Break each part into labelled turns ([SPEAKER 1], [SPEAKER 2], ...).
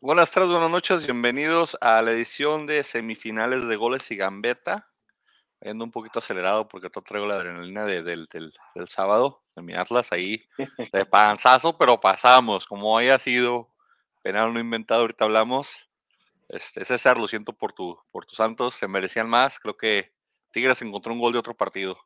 [SPEAKER 1] Buenas tardes, buenas noches, bienvenidos a la edición de semifinales de goles y gambeta. Ando un poquito acelerado porque todo traigo la adrenalina de- del, del- del sábado de mi Atlas ahí de panzazo, pero pasamos, como haya sido, penal no inventado, ahorita hablamos. Este, César, lo siento por tu, por tus santos, se merecían más. Creo que Tigres encontró un gol de otro partido.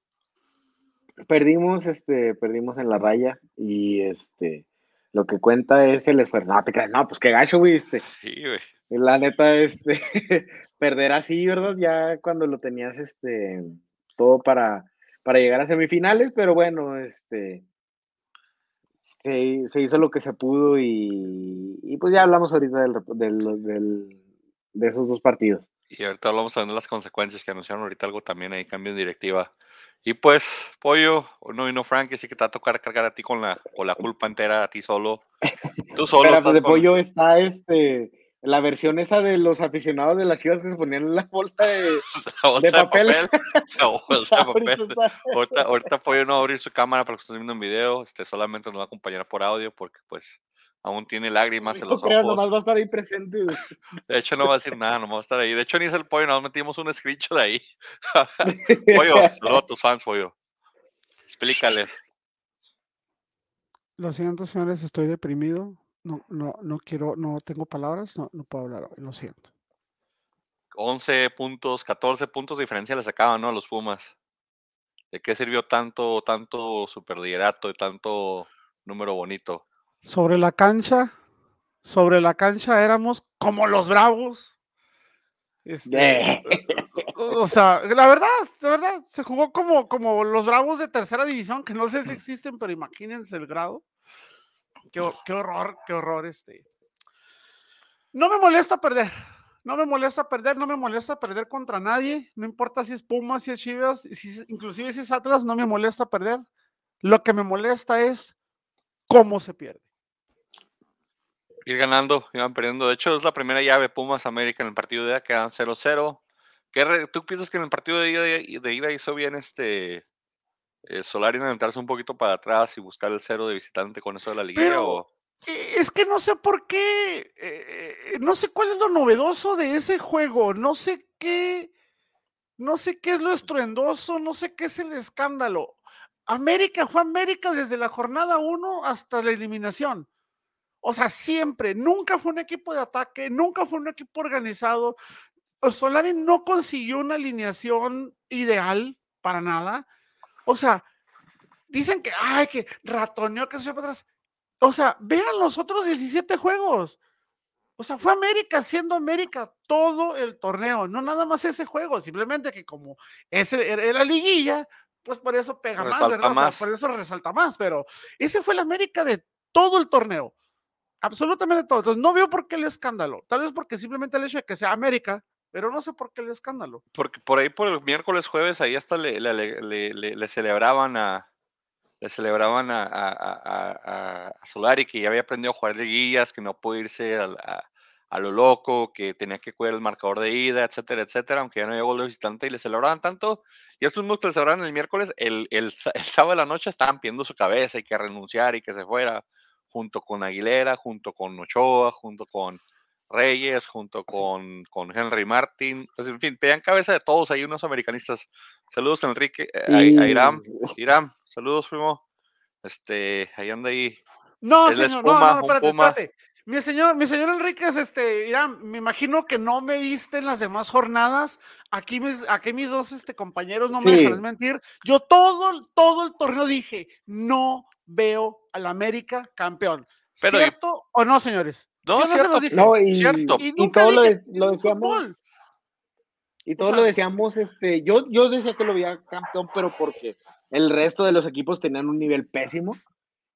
[SPEAKER 2] Perdimos, este, perdimos en la raya y este, lo que cuenta es el esfuerzo. No, te creas, no, pues qué gacho, güey, este.
[SPEAKER 1] Sí, güey.
[SPEAKER 2] La neta, este, perder así, ¿verdad? Ya cuando lo tenías, este, todo para, para llegar a semifinales, pero bueno, este, se, se hizo lo que se pudo y, y pues ya hablamos ahorita del, del- del- de esos dos partidos.
[SPEAKER 1] Y ahorita hablamos también de las consecuencias que anunciaron ahorita algo también ahí, cambio en directiva. Y pues, Pollo, no vino Frank, así que te va a tocar cargar a ti con la, con la culpa entera, a ti solo. Tú solo
[SPEAKER 2] Pero
[SPEAKER 1] estás
[SPEAKER 2] de
[SPEAKER 1] con-
[SPEAKER 2] pollo está este la versión esa de los aficionados de las chivas que se ponían en la bolsa de,
[SPEAKER 1] la bolsa de
[SPEAKER 2] papel.
[SPEAKER 1] papel. La bolsa de papel. Ahorita, ahorita Pollo no va a abrir su cámara para que estés viendo un video, este, solamente nos va a acompañar por audio porque pues aún tiene lágrimas en
[SPEAKER 2] no
[SPEAKER 1] los
[SPEAKER 2] creas,
[SPEAKER 1] ojos.
[SPEAKER 2] nomás va a estar ahí presente.
[SPEAKER 1] De hecho, no va a decir nada, no va a estar ahí. De hecho, ni es el pollo, nos metimos un screenshot de ahí. pollo, saludos a tus fans, pollo. Explícales.
[SPEAKER 3] Lo siento, señores, estoy deprimido. No, no, no quiero, no tengo palabras, no, no puedo hablar hoy, lo siento.
[SPEAKER 1] 11 puntos, 14 puntos de diferencia le sacaban, ¿no? A los Pumas. ¿De qué sirvió tanto, tanto superliderato y tanto número bonito?
[SPEAKER 3] Sobre la cancha, sobre la cancha éramos como los bravos. Este, o sea, la verdad, la verdad, se jugó como, como los bravos de tercera división, que no sé si existen, pero imagínense el grado. Qué, hor- qué horror, qué horror este. No me molesta perder, no me molesta perder, no me molesta perder contra nadie, no importa si es Pumas, si es Chivas, si es- inclusive si es Atlas, no me molesta perder. Lo que me molesta es cómo se pierde.
[SPEAKER 1] Ir ganando, iban perdiendo. De hecho, es la primera llave Pumas América en el partido de ida, quedan 0-0. ¿Qué re- ¿Tú piensas que en el partido de ida, de ida hizo bien este eh, Solari en un poquito para atrás y buscar el cero de visitante con eso de la liguilla?
[SPEAKER 3] Pero-
[SPEAKER 1] o-
[SPEAKER 3] Eh, Es que no sé por qué, eh, no sé cuál es lo novedoso de ese juego, no sé qué, no sé qué es lo estruendoso, no sé qué es el escándalo. América fue América desde la jornada 1 hasta la eliminación. O sea, siempre, nunca fue un equipo de ataque, nunca fue un equipo organizado. Solari no consiguió una alineación ideal para nada. O sea, dicen que, ay, que ratoneó, que se fue para atrás. O sea, vean los otros 17 juegos. O sea, fue América siendo América todo el torneo, no nada más ese juego, simplemente que como ese era la liguilla, pues por eso pega más,
[SPEAKER 1] más.
[SPEAKER 3] por eso resalta más, pero ese fue la América de todo el torneo. Absolutamente todo. Entonces, no veo por qué el escándalo. Tal vez porque simplemente el hecho de que sea América, pero no sé por qué el escándalo.
[SPEAKER 1] Porque por ahí por el miércoles, jueves, ahí hasta le, le- le- le- le- le celebraban a le celebraban a, a, Solari que ya había aprendido a jugar liguillas, que no puede irse a, lo loco, que tenía que cuidar el marcador de ida, etcétera, etcétera, aunque ya no gol de visitante y le celebraban tanto. Y estos mismos que le celebraban el miércoles, el, el, el sábado de la noche estaban pidiendo su cabeza y que renunciar y que se fuera, junto con Aguilera, junto con Ochoa, junto con Reyes, junto con, con Henry Martin, pues en fin, pedían cabeza de todos ahí unos americanistas. Saludos Enrique, eh, a, a Iram, Iram, saludos primo. Este, ahí anda ahí.
[SPEAKER 3] No,
[SPEAKER 1] Es
[SPEAKER 3] señor,
[SPEAKER 1] espuma,
[SPEAKER 3] no, no, espérate, espérate. Mi señor, mi señor Enríquez, este, Irán, me imagino que no me viste en las demás jornadas. Aquí mis, aquí mis dos este, compañeros no me
[SPEAKER 2] Sí.
[SPEAKER 3] dejarán mentir. Yo todo, todo el torneo dije, no veo al América campeón.
[SPEAKER 1] Pero y-
[SPEAKER 3] ¿Cierto o no, señores?
[SPEAKER 1] No,
[SPEAKER 3] ¿Sí
[SPEAKER 1] cierto.
[SPEAKER 3] los dije?
[SPEAKER 2] No, y,
[SPEAKER 1] Cierto.
[SPEAKER 3] Y
[SPEAKER 2] y todo lo,
[SPEAKER 3] dije,
[SPEAKER 2] de- lo
[SPEAKER 3] "Tienen
[SPEAKER 2] decíamos,
[SPEAKER 3] fútbol".
[SPEAKER 2] y
[SPEAKER 3] O
[SPEAKER 2] todos lo decíamos, este, yo, yo decía que lo veía campeón, pero porque el resto de los equipos tenían un nivel pésimo.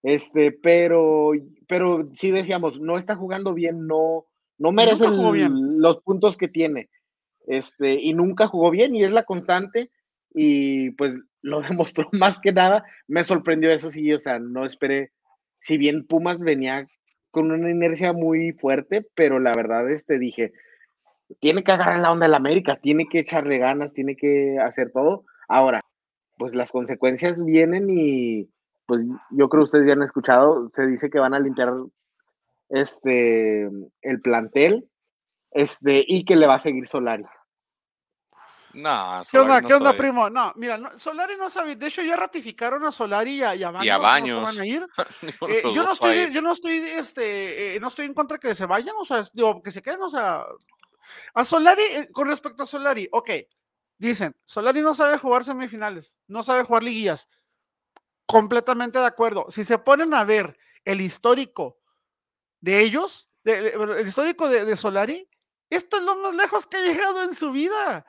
[SPEAKER 2] Este, pero, pero sí decíamos, no está jugando bien, no, no merece
[SPEAKER 3] bien.
[SPEAKER 2] los puntos que tiene. Este, y nunca jugó bien, y es la constante, y pues lo demostró más que nada. Me sorprendió eso sí, o sea, no esperé. Si bien Pumas venía con una inercia muy fuerte, pero la verdad, este, dije, tiene que agarrar la onda del América, tiene que echarle ganas, tiene que hacer todo. Ahora, pues las consecuencias vienen y pues yo creo que ustedes ya han escuchado, se dice que van a limpiar este, el plantel, este, y que le va a seguir Solari.
[SPEAKER 1] No,
[SPEAKER 3] ¿Qué onda,
[SPEAKER 1] Solari no
[SPEAKER 3] qué onda, primo? No, mira, no, Solari no sabe. De hecho, ya ratificaron a Solari y a, y a Baños.
[SPEAKER 1] Y a
[SPEAKER 3] no se
[SPEAKER 1] Baños.
[SPEAKER 3] van a ir. Eh, yo no estoy, yo no estoy, este, eh, no estoy en contra que se vayan, o sea, digo, que se queden, o sea, a Solari, eh, con respecto a Solari, ok, dicen, Solari no sabe jugar semifinales, no sabe jugar liguillas, completamente de acuerdo. Si se ponen a ver el histórico de ellos, de- de- el histórico de, de Solari, esto es lo más lejos que ha llegado en su vida.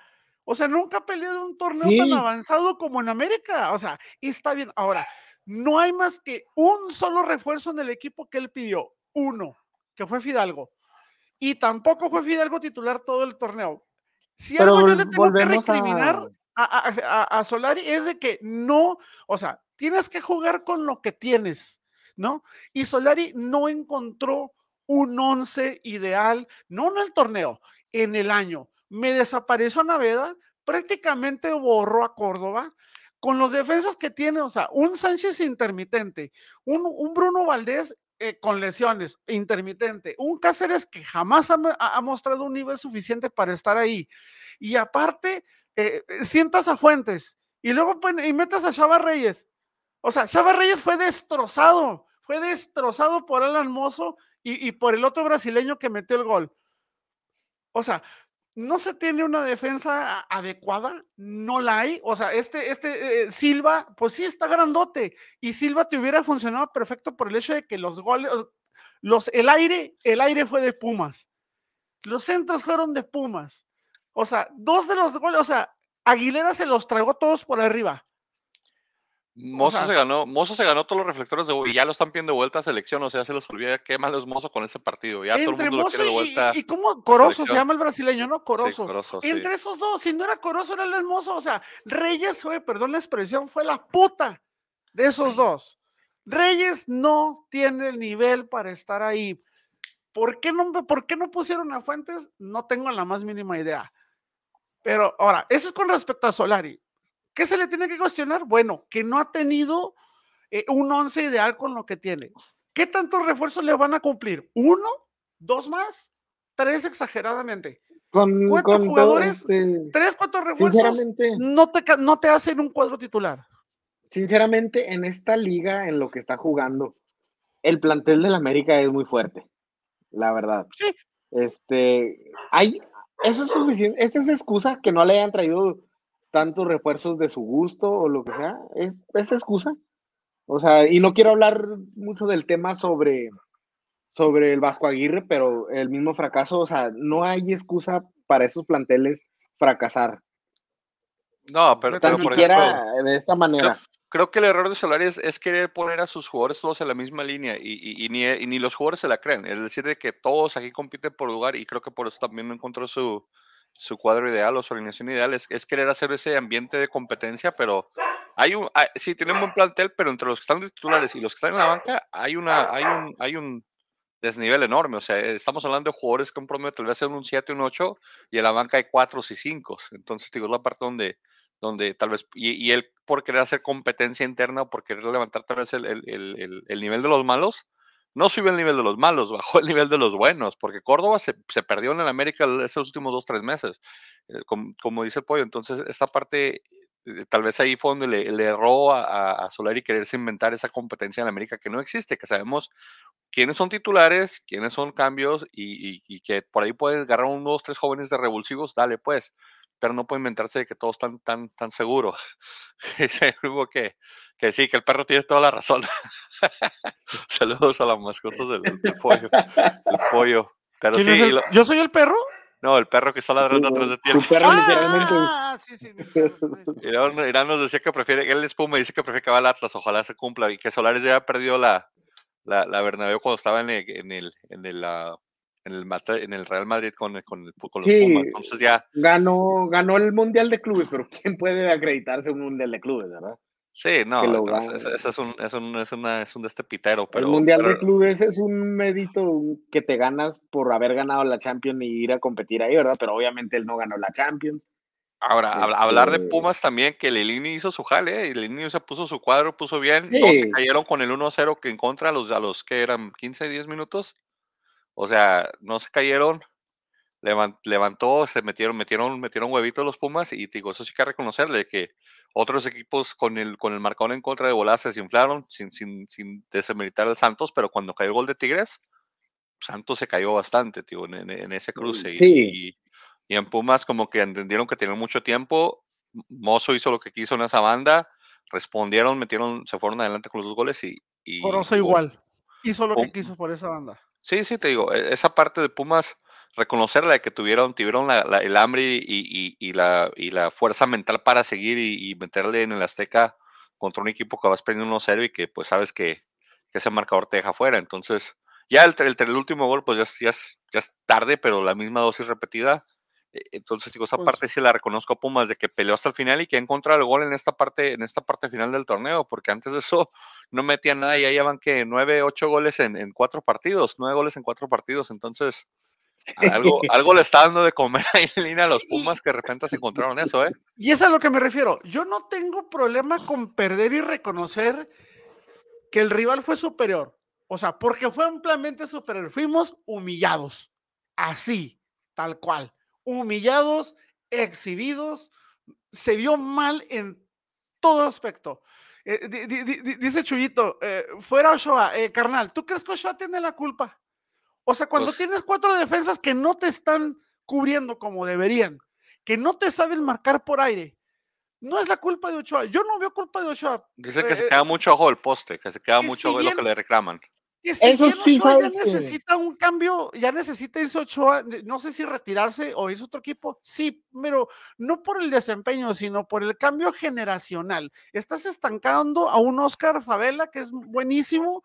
[SPEAKER 3] O sea, nunca ha peleado un torneo tan avanzado como en América. O sea, está bien. Ahora, no hay más que un solo refuerzo en el equipo que él pidió. Uno, que fue Fidalgo. Y tampoco fue Fidalgo titular todo el torneo. Si
[SPEAKER 2] Pero
[SPEAKER 3] algo yo le tengo que recriminar a, a- a- a Solari es de que no, o sea, tienes que jugar con lo que tienes, ¿no? Y Solari no encontró un once ideal, no en el torneo, en el año. Me desapareció Naveda, prácticamente borró a Córdoba. Con los defensas que tiene, o sea, un Sánchez intermitente, un, un Bruno Valdés eh, con lesiones, intermitente, un Cáceres que jamás ha, mo- ha- ha mostrado un nivel suficiente para estar ahí. Y aparte, eh, eh, sientas a Fuentes y luego y metes a Chava Reyes. O sea, Chava Reyes fue destrozado, fue destrozado por Alan Mozo y, y por el otro brasileño que metió el gol. O sea, no se tiene una defensa adecuada, no la hay. O sea, este, este eh, Silva, pues sí está grandote y Silva te hubiera funcionado perfecto por el hecho de que los goles, los, el aire, el aire fue de Pumas. Los centros fueron de Pumas. O sea, dos de los goles, o sea, Aguilera se los tragó todos por arriba.
[SPEAKER 1] Mozo se ganó, Mozo se ganó todos los reflectores de y ya lo están pidiendo de vuelta a selección, o sea, se los olvida qué malo es Mozo con ese partido. Ya todo el
[SPEAKER 3] Entre
[SPEAKER 1] mundo lo
[SPEAKER 3] Mozo
[SPEAKER 1] quiere de
[SPEAKER 3] y-
[SPEAKER 1] vuelta.
[SPEAKER 3] y, y cómo Corozo se llama el brasileño, ¿no?
[SPEAKER 1] Sí,
[SPEAKER 3] Corozo.
[SPEAKER 1] Sí.
[SPEAKER 3] Entre esos dos, si no era Corozo, era el hermoso. O sea, Reyes fue, perdón la expresión, fue la puta de esos dos. Reyes no tiene el nivel para estar ahí. ¿Por qué no, por qué no pusieron a Fuentes? No tengo la más mínima idea. Pero ahora, eso es con respecto a Solari. ¿Qué se le tiene que cuestionar? Bueno, que no ha tenido eh, un once ideal con lo que tiene. ¿Qué tantos refuerzos le van a cumplir? ¿Uno? ¿Dos más? ¿Tres exageradamente?
[SPEAKER 2] Con,
[SPEAKER 3] ¿Cuántos
[SPEAKER 2] con todo
[SPEAKER 3] jugadores?
[SPEAKER 2] este,
[SPEAKER 3] ¿Tres, cuatro refuerzos?
[SPEAKER 2] sinceramente,
[SPEAKER 3] No te, ca- no te hacen un cuadro titular.
[SPEAKER 2] sinceramente, en esta liga, en lo que está jugando, el plantel del América es muy fuerte, la verdad.
[SPEAKER 3] Sí.
[SPEAKER 2] Este, hay, eso es suficiente, esa es excusa que no le hayan traído tantos refuerzos de su gusto o lo que sea, es, es excusa. O sea, y no quiero hablar mucho del tema sobre, sobre el Vasco Aguirre, pero el mismo fracaso, o sea, no hay excusa para esos planteles fracasar,
[SPEAKER 1] No, pero,
[SPEAKER 2] tan
[SPEAKER 1] pero por
[SPEAKER 2] siquiera
[SPEAKER 1] ejemplo,
[SPEAKER 2] de esta manera.
[SPEAKER 1] creo que el error de Solari es, es querer poner a sus jugadores todos en la misma línea y, y- y ni, y ni los jugadores se la creen. Es decir, de que todos aquí compiten por lugar y creo que por eso también no encontró su, su cuadro ideal o su alineación ideal. Es, querer hacer ese ambiente de competencia, pero hay un, hay- sí, tienen un buen plantel, pero entre los que están titulares y los que están en la banca hay, una, hay, un, hay un desnivel enorme. O sea, estamos hablando de jugadores que un promedio tal vez sean un 7, un 8 y en la banca hay 4 y 5. Entonces, digo, es la parte donde donde tal vez, y, y él por querer hacer competencia interna o por querer levantar tal vez el- el- el nivel de los malos, no sube el nivel de los malos, bajó el nivel de los buenos, porque Córdoba se, perdió en el América esos últimos dos, tres meses, eh, com- como, dice el pollo. Entonces, esta parte, eh, tal vez ahí fue donde le, erró a, Solari quererse inventar esa competencia en América que no existe, que sabemos quiénes son titulares, quiénes son cambios y, que por ahí pueden agarrar unos tres jóvenes de revulsivos, dale pues pero no puede inventarse que todos están tan, tan seguros. Que, que sí, que el perro tiene toda la razón. Saludos a las mascotas del, del pollo. El pollo. Pero
[SPEAKER 3] ¿Quién
[SPEAKER 1] sí,
[SPEAKER 3] el-
[SPEAKER 1] lo-
[SPEAKER 3] ¿Yo soy el perro?
[SPEAKER 1] no, el perro que está ladrando atrás de ti.
[SPEAKER 2] Su perro literalmente.
[SPEAKER 3] Ah, sí, sí.
[SPEAKER 1] Irán nos decía que prefiere, él es Puma y dice que prefiere que va al Atlas, ojalá se cumpla, y que Solares ya ha perdido la, la, la Bernabéu cuando estaba en el, en el, en el, ah, en el, Mata- en el Real Madrid con, el- con, el- con los
[SPEAKER 2] Sí.
[SPEAKER 1] Pumas. Entonces ya,
[SPEAKER 2] Ganó, ganó el Mundial de Clubes, pero ¿quién puede acreditarse un Mundial de Clubes, verdad?
[SPEAKER 1] Sí, no, ese es un, es un, es una, es un de este pitero, pero,
[SPEAKER 2] el Mundial
[SPEAKER 1] pero-
[SPEAKER 2] de Clubes es un mérito que te ganas por haber ganado la Champions y ir a competir ahí, ¿verdad? Pero obviamente él no ganó la Champions.
[SPEAKER 1] Ahora, habla- hablar de
[SPEAKER 2] Este-
[SPEAKER 1] Pumas también, que Lilini hizo su jale, ¿eh? y Lilini se puso su cuadro, puso bien,
[SPEAKER 2] Sí.
[SPEAKER 1] no se cayeron con el 1-0 que en contra a los, a los que eran 15, 10 minutos. O sea, no se cayeron, levantó, se metieron, metieron, metieron huevitos los Pumas y digo, eso sí que reconocerle que otros equipos con el, con el marcador en contra de bolas se desinflaron sin, sin, sin desmeritar al Santos, pero cuando cayó el gol de Tigres, Santos se cayó bastante, tío, en, ese cruce. Y, y, en Pumas como que entendieron que tenían mucho tiempo, Mozo hizo lo que quiso en esa banda, respondieron, metieron, se fueron adelante con los dos goles y... y
[SPEAKER 3] igual, hizo lo que quiso por esa banda.
[SPEAKER 1] Sí, sí, te digo, e, esa parte de Pumas reconocerla de que tuvieron, tuvieron el hambre y, la, y la fuerza mental para seguir y, meterle en el Azteca contra un equipo que vas perdiendo 1-0 y que pues sabes que, ese marcador te deja fuera. Entonces, ya el, el, último gol, pues ya, es, ya, es, tarde, pero la misma dosis repetida. E, entonces, digo, esa pues parte sí la reconozco a Pumas de que peleó hasta el final y que encontrado el gol en esta parte, en esta parte final del torneo, porque antes de eso no metían nada y ya llevan que nueve, ocho goles en, en cuatro partidos, nueve goles en cuatro partidos. Entonces, algo, algo le está dando de comer ahí en línea a los Pumas que de repente se encontraron eso, ¿eh?
[SPEAKER 3] Y es a lo que me refiero. Yo no tengo problema con perder y reconocer que el rival fue superior. O sea, porque fue ampliamente superior. Fuimos humillados. Así, tal cual. Humillados, exhibidos. Se vio mal en todo aspecto. Eh, dice Chuyito, eh, fuera Ochoa, eh, carnal, ¿tú crees que Ochoa tiene la culpa? O sea, cuando pues tienes cuatro defensas que no te están cubriendo como deberían, que no te saben marcar por aire, no es la culpa de Ochoa. Yo no veo culpa de Ochoa.
[SPEAKER 1] Dice que se eh, queda mucho ojo el poste, que se queda mucho ojo lo que le reclaman.
[SPEAKER 3] Eso sí, ya necesita un cambio, ya necesita irse Ochoa, no sé si retirarse o irse otro equipo, sí, pero no por el desempeño, sino por el cambio generacional. Estás estancando a un Oscar Favela, que es buenísimo,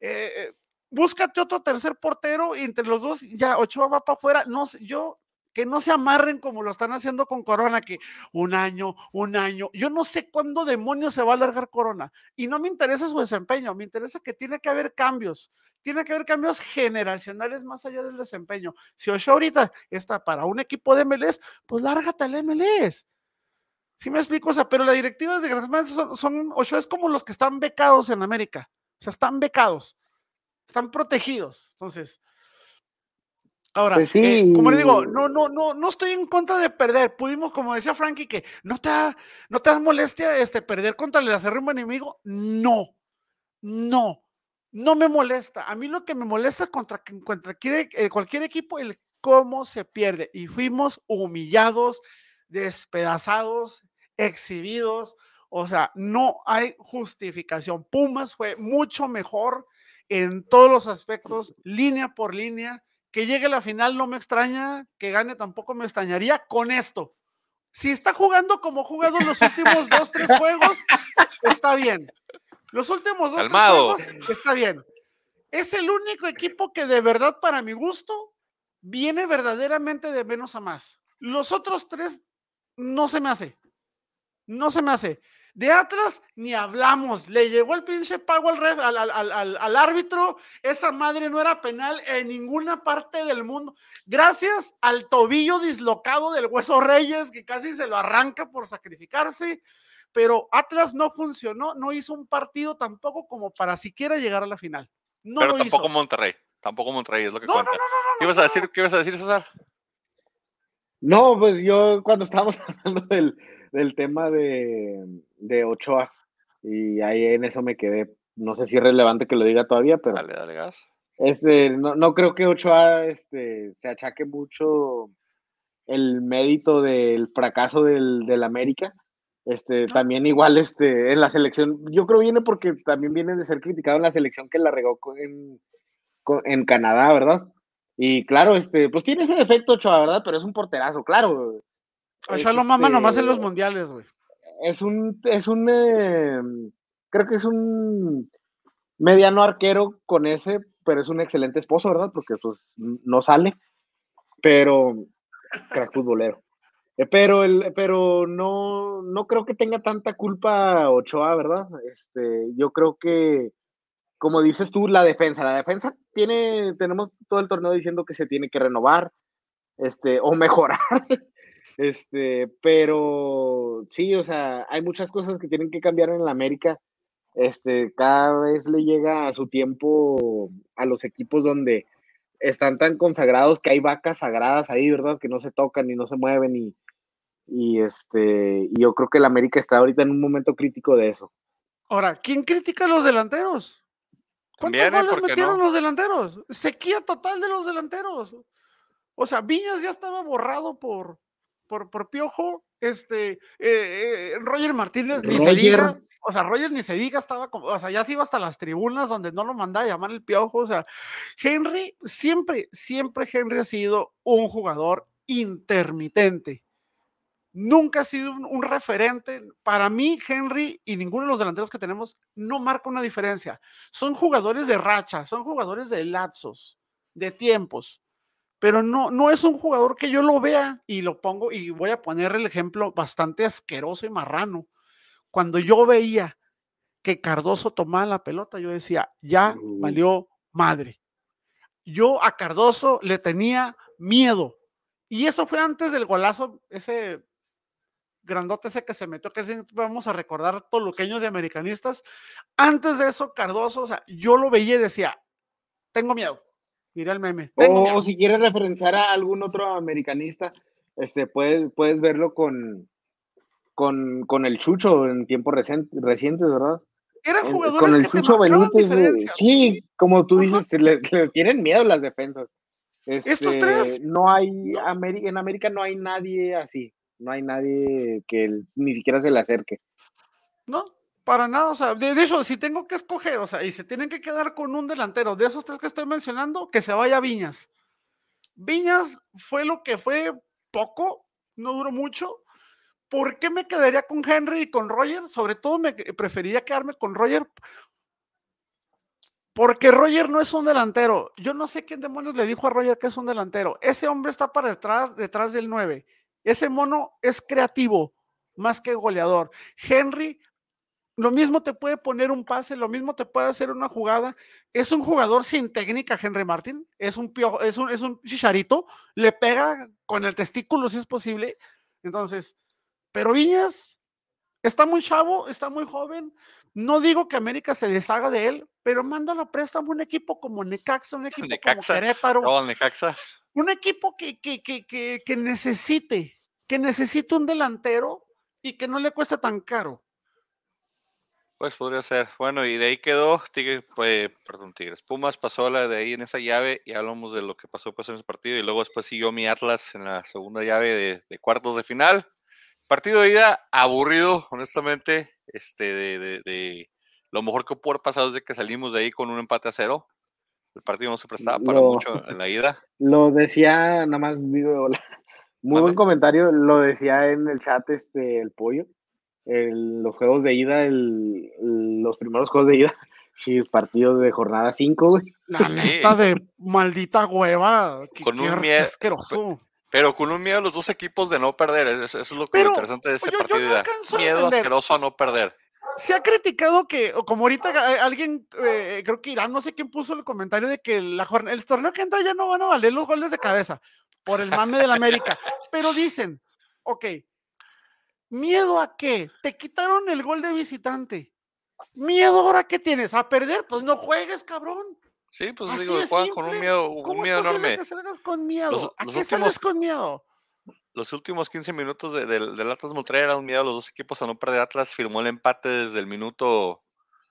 [SPEAKER 3] eh, eh búscate otro tercer portero y entre los dos ya Ochoa va para afuera. No sé, yo que no se amarren como lo están haciendo con Corona, que un año, un año. Yo no sé cuándo demonios se va a alargar Corona. Y no me interesa su desempeño, me interesa que tiene que haber cambios. Tiene que haber cambios generacionales más allá del desempeño. Si Ochoa ahorita está para un equipo de MLS, pues lárgate al MLS. Sí me explico, o pero las directivas de Grandes son, son Ochoa es como los que están becados en América. O sea, están becados están protegidos. Entonces, ahora, pues eh, como le digo, no, no, no, no estoy en contra de perder. Pudimos, como decía Frankie, que no te da, no te da molestia este, perder contra el acérrimo enemigo. No, no, no me molesta. A mí lo que me molesta contra, contra cualquier, eh, cualquier equipo, el cómo se pierde. Y fuimos humillados, despedazados, exhibidos. O sea, no hay justificación. Pumas fue mucho mejor en todos los aspectos, línea por línea. Que llegue a la final no me extraña, que gane tampoco me extrañaría con esto. Si está jugando como jugado en los últimos dos, tres juegos, está bien. Los últimos dos, tres juegos, está bien. Es el único equipo que de verdad, para mi gusto, viene verdaderamente de menos a más. Los otros tres no se me hace. No se me hace. De Atlas ni hablamos. Le llegó el pinche pago al, al, árbitro. Esa madre no era penal en ninguna parte del mundo. Gracias al tobillo dislocado del Hueso Reyes, que casi se lo arranca por sacrificarse. Pero Atlas no funcionó, no hizo un partido tampoco como para siquiera llegar a la final. No
[SPEAKER 1] Pero tampoco Monterrey. Tampoco Monterrey es lo que cuenta. ¿Qué ibas a decir, qué ibas a decir, César?
[SPEAKER 2] No, pues yo cuando estábamos hablando del, del tema de, de Ochoa. Y ahí en eso me quedé. No sé si es relevante que lo diga todavía, pero.
[SPEAKER 1] Dale, dale gas.
[SPEAKER 2] Este, no, no creo que Ochoa este, se achaque mucho el mérito del fracaso del, del América. Este, también igual este, en la selección, yo creo viene porque también viene de ser criticado en la selección que la regó en, en Canadá, ¿verdad? Y claro, este, pues tiene ese defecto Ochoa, ¿verdad? Pero es un porterazo, claro.
[SPEAKER 3] Ochoa lo mama nomás en los este, mundiales, güey
[SPEAKER 2] es un, es un, em, creo que es un mediano arquero con ese, pero es un excelente esposo, ¿verdad? Porque pues no sale, pero crack futbolero. Eh, pero, el, pero no, no creo que tenga tanta culpa Ochoa, ¿verdad? Este, yo creo que, como dices tú, la defensa, la defensa tiene, tenemos todo el torneo diciendo que se tiene que renovar, este, o mejorar. Este, pero sí, o sea, hay muchas cosas que tienen que cambiar en la América. Este, cada vez le llega a su tiempo a los equipos donde están tan consagrados que hay vacas sagradas ahí, ¿verdad? Que no se tocan y no se mueven y, y este, y yo creo que el América está ahorita en un momento crítico de eso.
[SPEAKER 3] Ahora, ¿quién critica a los delanteros? ¿Cuántos
[SPEAKER 1] También,
[SPEAKER 3] goles
[SPEAKER 1] ¿Por qué
[SPEAKER 3] metieron
[SPEAKER 1] no?
[SPEAKER 3] los delanteros? Sequía total de los delanteros. O sea, Viñas ya estaba borrado por, por, por Piojo. Este, eh, eh, Roger Martínez ni se
[SPEAKER 2] Roger.
[SPEAKER 3] diga. O sea, Roger ni se diga, estaba como, o sea, ya se iba hasta las tribunas donde no lo mandaba a llamar el Piojo. O sea, Henry, siempre, siempre Henry ha sido un jugador intermitente. Nunca ha sido un, un referente. Para mí, Henry y ninguno de los delanteros que tenemos no marca una diferencia. Son jugadores de racha, son jugadores de lapsos, de tiempos. Pero no, no es un jugador que yo lo vea y lo pongo y voy a poner el ejemplo bastante asqueroso y marrano. Cuando yo veía que Cardoso tomaba la pelota, yo decía, ya valió madre. Yo a Cardoso le tenía miedo. Y eso fue antes del golazo, ese grandote ese que se metió, que vamos a recordar toluqueños de americanistas. Antes de eso, Cardoso, o sea, yo lo veía y decía, tengo miedo. Diré el meme.
[SPEAKER 2] O, si quieres referenciar a algún otro americanista, este, puedes, puedes verlo con, con, con el Chucho en tiempos recien- recientes, ¿verdad?
[SPEAKER 3] Eran jugadores
[SPEAKER 2] con el
[SPEAKER 3] que
[SPEAKER 2] Chucho Benítez, eh, sí, como tú dices, le, le tienen miedo las defensas.
[SPEAKER 3] Estos
[SPEAKER 2] Este,
[SPEAKER 3] tres,
[SPEAKER 2] No hay, en América no hay nadie así, no hay nadie que ni siquiera se le acerque.
[SPEAKER 3] No, para nada. O sea, de, de si tengo que escoger, o sea, y se tienen que quedar con un delantero de esos tres que estoy mencionando, que se vaya Viñas. Viñas fue lo que fue poco, no duró mucho. ¿Por qué me quedaría con Henry y con Roger? Sobre todo me preferiría quedarme con Roger. Porque Roger no es un delantero. Yo no sé quién demonios le dijo a Roger que es un delantero. Ese hombre está para detrás, detrás del 9. Ese mono es creativo, más que goleador. Henry lo mismo te puede poner un pase, lo mismo te puede hacer una jugada. Es un jugador sin técnica, Henry Martin. Es un, pio- es un, es un chicharito. Le pega con el testículo si es posible. Entonces, pero Viñas está muy chavo, está muy joven. No digo que América se deshaga de él, pero mándalo a préstamo a un equipo como Necaxa, un equipo
[SPEAKER 1] Necaxa,
[SPEAKER 3] como Querétaro,
[SPEAKER 1] No, Necaxa.
[SPEAKER 3] un equipo que, que, que, que, que necesite, que necesite un delantero y que no le cueste tan caro.
[SPEAKER 1] Pues podría ser. Bueno, y de ahí quedó Tigre, pues, perdón, Tigres. Pumas pasó la de ahí en esa llave y hablamos de lo que pasó pues, en ese partido. Y luego después siguió mi Atlas en la segunda llave de, de cuartos de final. Partido de ida aburrido, honestamente. Este, de, de- de- lo mejor que pudo haber pasado es de que salimos de ahí con un empate a cero. El partido no se prestaba para
[SPEAKER 2] Lo-
[SPEAKER 1] mucho en la ida.
[SPEAKER 2] Lo decía, nada más digo, hola. muy buen comentario, lo decía en el chat este el pollo. El- los juegos de ida, el- los primeros juegos de ida, sí, partidos de jornada 5, güey.
[SPEAKER 3] La neta de maldita hueva.
[SPEAKER 1] Con
[SPEAKER 3] qué
[SPEAKER 1] un mie-
[SPEAKER 3] asqueroso.
[SPEAKER 1] Pero con un miedo a los dos equipos de no perder. Eso, es lo que
[SPEAKER 3] Pero,
[SPEAKER 1] interesante de ese
[SPEAKER 3] yo- yo
[SPEAKER 1] partido de
[SPEAKER 3] no a
[SPEAKER 1] Miedo asqueroso a no perder.
[SPEAKER 3] Se ha criticado que, o como ahorita eh, alguien, eh, creo que Irán, no sé quién puso el comentario de que la jornada, el torneo que entra ya no van a valer los goles de cabeza por el mame del América. Pero dicen, ok, ¿miedo a qué? Te quitaron el gol de visitante. ¿Miedo ahora qué tienes? ¿A perder? Pues no juegues, cabrón.
[SPEAKER 1] Sí, pues
[SPEAKER 3] Así
[SPEAKER 1] digo, juegan con un miedo, un
[SPEAKER 3] ¿Cómo
[SPEAKER 1] miedo enorme.
[SPEAKER 3] que salgas con miedo?
[SPEAKER 1] Los-
[SPEAKER 3] ¿A
[SPEAKER 1] los
[SPEAKER 3] qué
[SPEAKER 1] últimos-
[SPEAKER 3] sales con miedo?
[SPEAKER 1] Los últimos 15 minutos de- del Atlas Monterrey era un miedo a los dos equipos a no perder. Atlas firmó el empate desde el minuto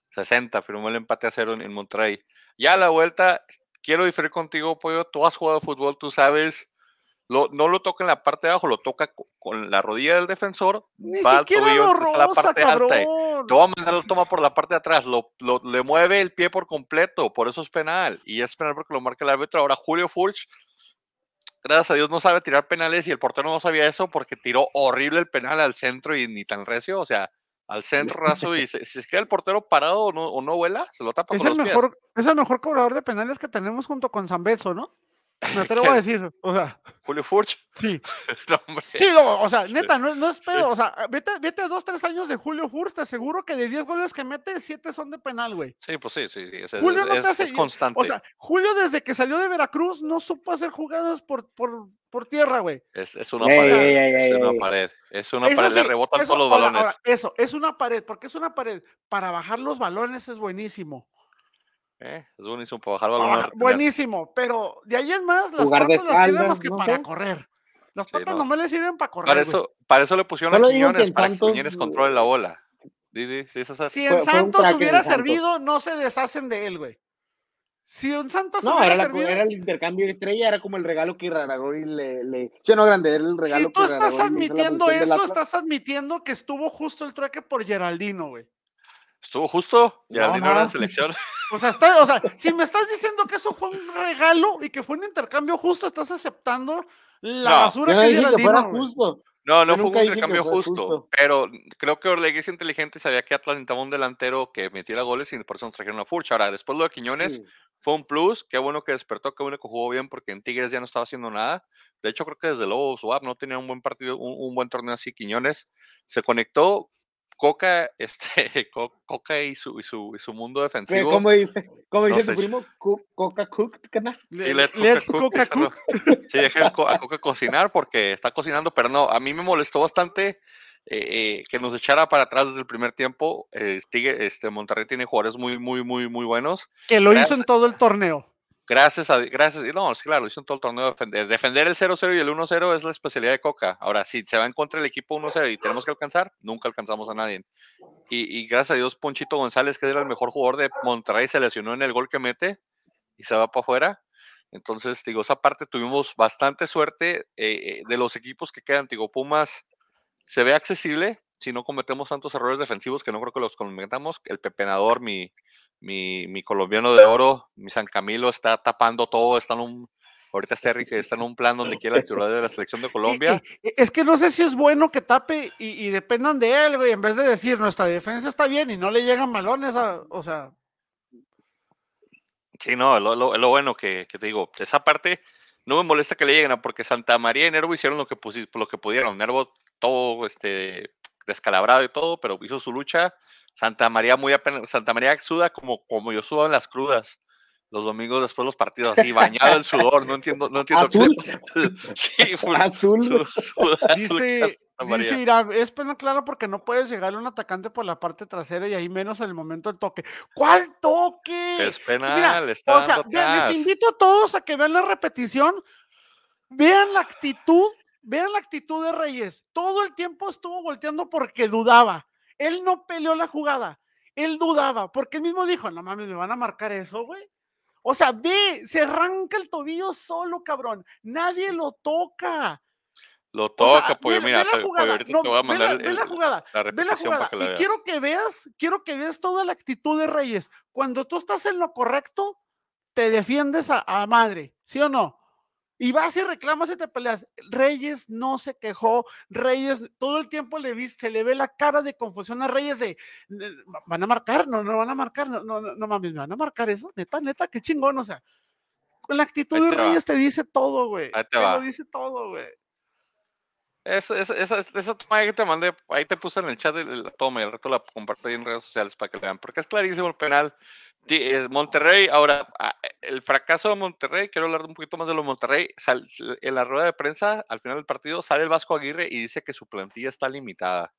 [SPEAKER 1] 60, firmó el empate a cero en, en Monterrey. Ya a la vuelta, quiero diferir contigo, Pollo. Tú has jugado fútbol, tú sabes. Lo, no lo toca en la parte de abajo, lo toca co- con, la rodilla del defensor.
[SPEAKER 3] Ni
[SPEAKER 1] va al tobillo, a la parte alta.
[SPEAKER 3] cabrón.
[SPEAKER 1] Te voy a mandar la toma por la parte de atrás. Lo, lo- le mueve el pie por completo. Por eso es penal. Y es penal porque lo marca el árbitro. Ahora Julio Furch, gracias a Dios, no sabe tirar penales. Y el portero no sabía eso porque tiró horrible el penal al centro y ni tan recio. O sea, al centro raso. Y se- si se queda el portero parado o no, o no vuela, se lo tapa
[SPEAKER 3] Es
[SPEAKER 1] con
[SPEAKER 3] el,
[SPEAKER 1] los pies.
[SPEAKER 3] mejor, es el mejor cobrador de penales que tenemos junto con Zambeso, ¿no? Me atrevo a decir, o sea,
[SPEAKER 1] Julio Furch.
[SPEAKER 3] sí.
[SPEAKER 1] No.
[SPEAKER 3] Sí, no, o sea, neta, no, no es pedo, o sea, vete, vete a dos, tres años de Julio Furch, te aseguro que de 10 goles que mete, 7 son de penal, güey.
[SPEAKER 1] Sí, pues sí, sí. Es, es-
[SPEAKER 3] Julio no
[SPEAKER 1] es-
[SPEAKER 3] te hace-
[SPEAKER 1] es constante.
[SPEAKER 3] O sea, Julio desde que salió de Veracruz no supo hacer jugadas por, por, por tierra, güey.
[SPEAKER 1] es, es una
[SPEAKER 2] Ey,
[SPEAKER 1] pared.
[SPEAKER 2] ey, ey,
[SPEAKER 1] es
[SPEAKER 2] ey,
[SPEAKER 1] una
[SPEAKER 2] ey.
[SPEAKER 1] pared. Es una
[SPEAKER 3] Eso
[SPEAKER 1] pared. Le rebotan
[SPEAKER 3] eso-
[SPEAKER 1] todos los
[SPEAKER 3] ahora-
[SPEAKER 1] balones.
[SPEAKER 3] ahora, eso, es una pared, porque es una pared. Para bajar los balones es buenísimo.
[SPEAKER 1] Eh, es buenísimo para bajar
[SPEAKER 3] Ah,
[SPEAKER 1] balón. a retener.
[SPEAKER 3] buenísimo, pero de ahí en más las
[SPEAKER 2] Jugar
[SPEAKER 3] patas las tiene
[SPEAKER 2] espaldas,
[SPEAKER 3] más que
[SPEAKER 2] no
[SPEAKER 3] para
[SPEAKER 2] sé.
[SPEAKER 3] correr. Las
[SPEAKER 1] Sí,
[SPEAKER 3] patas
[SPEAKER 1] no.
[SPEAKER 3] nomás le sirven para correr.
[SPEAKER 1] Para
[SPEAKER 3] güey.
[SPEAKER 1] eso, para eso le pusieron
[SPEAKER 2] Solo
[SPEAKER 1] a
[SPEAKER 2] que
[SPEAKER 1] Quiñones, para que
[SPEAKER 2] Santos,
[SPEAKER 1] Quiñones controle la bola. Sí, César.
[SPEAKER 3] Si en
[SPEAKER 2] Fue- fue un
[SPEAKER 3] Santos hubiera
[SPEAKER 2] Santos.
[SPEAKER 3] servido, no se deshacen de él, güey. Si en Santos
[SPEAKER 2] No,
[SPEAKER 3] hubiera
[SPEAKER 2] era, la-
[SPEAKER 3] servido,
[SPEAKER 2] era el intercambio de estrella, era como el regalo que Iraragorri le, le... Sí, no, grande, era el regalo
[SPEAKER 3] si tú
[SPEAKER 2] que
[SPEAKER 3] estás
[SPEAKER 2] la
[SPEAKER 3] admitiendo eso, estás admitiendo que estuvo justo el trueque por Geraldino, güey.
[SPEAKER 1] Estuvo justo.
[SPEAKER 2] No,
[SPEAKER 1] era
[SPEAKER 2] no.
[SPEAKER 1] en selección.
[SPEAKER 3] O sea, está, o sea, si me estás diciendo que eso fue un regalo y que fue un intercambio justo, estás aceptando la
[SPEAKER 1] No,
[SPEAKER 3] basura
[SPEAKER 2] Yo
[SPEAKER 3] que
[SPEAKER 2] dije que fuera justo.
[SPEAKER 1] No, no
[SPEAKER 2] Yo
[SPEAKER 1] fue un intercambio justo,
[SPEAKER 2] justo.
[SPEAKER 1] pero creo que Orlegui es inteligente y sabía que Atlas necesitaba un delantero que metiera goles y por eso nos trajeron a Furch. Ahora, después lo de Quiñones
[SPEAKER 2] Sí.
[SPEAKER 1] fue un plus, qué bueno que despertó, qué bueno que jugó bien porque en Tigres ya no estaba haciendo nada. De hecho, creo que desde luego Swap no tenía un buen partido, un, un buen torneo así. Quiñones se conectó. Coca, este, Co- Coca y su, y su, y su mundo defensivo.
[SPEAKER 2] ¿Cómo dice, cómo dice tu primo? Cu- Coca Cook, canal.
[SPEAKER 1] Sí, let
[SPEAKER 3] Let's
[SPEAKER 1] Coca
[SPEAKER 3] Coca
[SPEAKER 1] Cook,
[SPEAKER 3] Cook.
[SPEAKER 1] Sí, deja co- a Coca cocinar porque está cocinando, pero no, a mí me molestó bastante eh, eh, que nos echara para atrás desde el primer tiempo. Eh, este, Monterrey tiene jugadores muy, muy, muy, muy buenos.
[SPEAKER 3] Que lo hizo en todo el torneo.
[SPEAKER 1] Gracias a gracias, no, sí, claro, hizo en todo el torneo. Defender, defender el 0-0 y el 1-0 es la especialidad de Coca. Ahora, si se va en contra del equipo 1-0 y tenemos que alcanzar, nunca alcanzamos a nadie. Y, y gracias a Dios, Ponchito González, que era el mejor jugador de Monterrey, se lesionó en el gol que mete y se va para afuera. Entonces, digo, esa parte tuvimos bastante suerte eh, eh, de los equipos que quedan. Digo, Pumas se ve accesible si no cometemos tantos errores defensivos que no creo que los cometamos. El pepenador, mi, mi, mi colombiano de oro, mi San Camilo, está tapando todo. Está en un, ahorita está, en un plan donde quiere la titular de la selección de Colombia.
[SPEAKER 3] Y- y- Es que no sé si es bueno que tape y, y dependan de él, güey, en vez de decir nuestra defensa está bien y no le llegan balones, a- o sea,
[SPEAKER 1] Sí, no, lo, lo- lo bueno que, que te digo, esa parte no me molesta que le lleguen, porque Santa María y Nervo hicieron lo que, lo que pudieron. Nervo todo este, descalabrado y todo, pero hizo su lucha. Santa María muy apenas, Santa María suda como, como yo sudo en las crudas. Los domingos después de los partidos, así, bañado en sudor, no entiendo, no entiendo
[SPEAKER 2] Azul.
[SPEAKER 1] Sí, full-
[SPEAKER 2] Azul.
[SPEAKER 1] su-
[SPEAKER 3] dice, dice Irán, es pena clara porque no puedes llegarle a un atacante por la parte trasera y ahí menos en el momento del toque. ¿Cuál toque?
[SPEAKER 1] Es penal,
[SPEAKER 3] Mira,
[SPEAKER 1] está
[SPEAKER 3] o sea, les invito a todos a que vean la repetición, vean la actitud, vean la actitud de Reyes. Todo el tiempo estuvo volteando porque dudaba. Él no peleó la jugada, él dudaba, porque él mismo dijo, no mames, me van a marcar eso, güey. O sea, ve, se arranca el tobillo solo, cabrón. Nadie lo toca.
[SPEAKER 1] Lo
[SPEAKER 3] O
[SPEAKER 1] toca,
[SPEAKER 3] sea,
[SPEAKER 1] pollo.
[SPEAKER 3] ve-
[SPEAKER 1] Mira,
[SPEAKER 3] ve la
[SPEAKER 1] pollo,
[SPEAKER 3] jugada,
[SPEAKER 1] ahorita
[SPEAKER 3] no,
[SPEAKER 1] te voy a
[SPEAKER 3] ve
[SPEAKER 1] mandar
[SPEAKER 3] la-
[SPEAKER 1] el-
[SPEAKER 3] ve la jugada.
[SPEAKER 1] la
[SPEAKER 3] Ve la jugada.
[SPEAKER 1] la
[SPEAKER 3] Y
[SPEAKER 1] veas.
[SPEAKER 3] quiero que veas, quiero que veas toda la actitud de Reyes. Cuando tú estás en lo correcto, te defiendes a, a madre, ¿sí o no? Y vas y reclamas y te peleas. Reyes no se quejó. Reyes, todo el tiempo le vi, se le ve la cara de confusión a Reyes de "N- van a marcar, no, no van a marcar, no, no, no, no mames, me van a marcar eso, neta, neta, qué chingón, o sea. Con la actitud de
[SPEAKER 1] va.
[SPEAKER 3] Reyes te dice todo, güey.
[SPEAKER 1] Te
[SPEAKER 3] Te lo dice todo, güey.
[SPEAKER 1] Esa, esa, esa, toma que te mandé, ahí te puse en el chat la toma y al rato la comparto ahí en redes sociales para que la vean, porque es clarísimo el penal. Monterrey, ahora, ah, el fracaso de Monterrey, quiero hablar un poquito más de lo de Monterrey. en la rueda de prensa, al final del partido, sale el Vasco Aguirre y dice que su plantilla está limitada.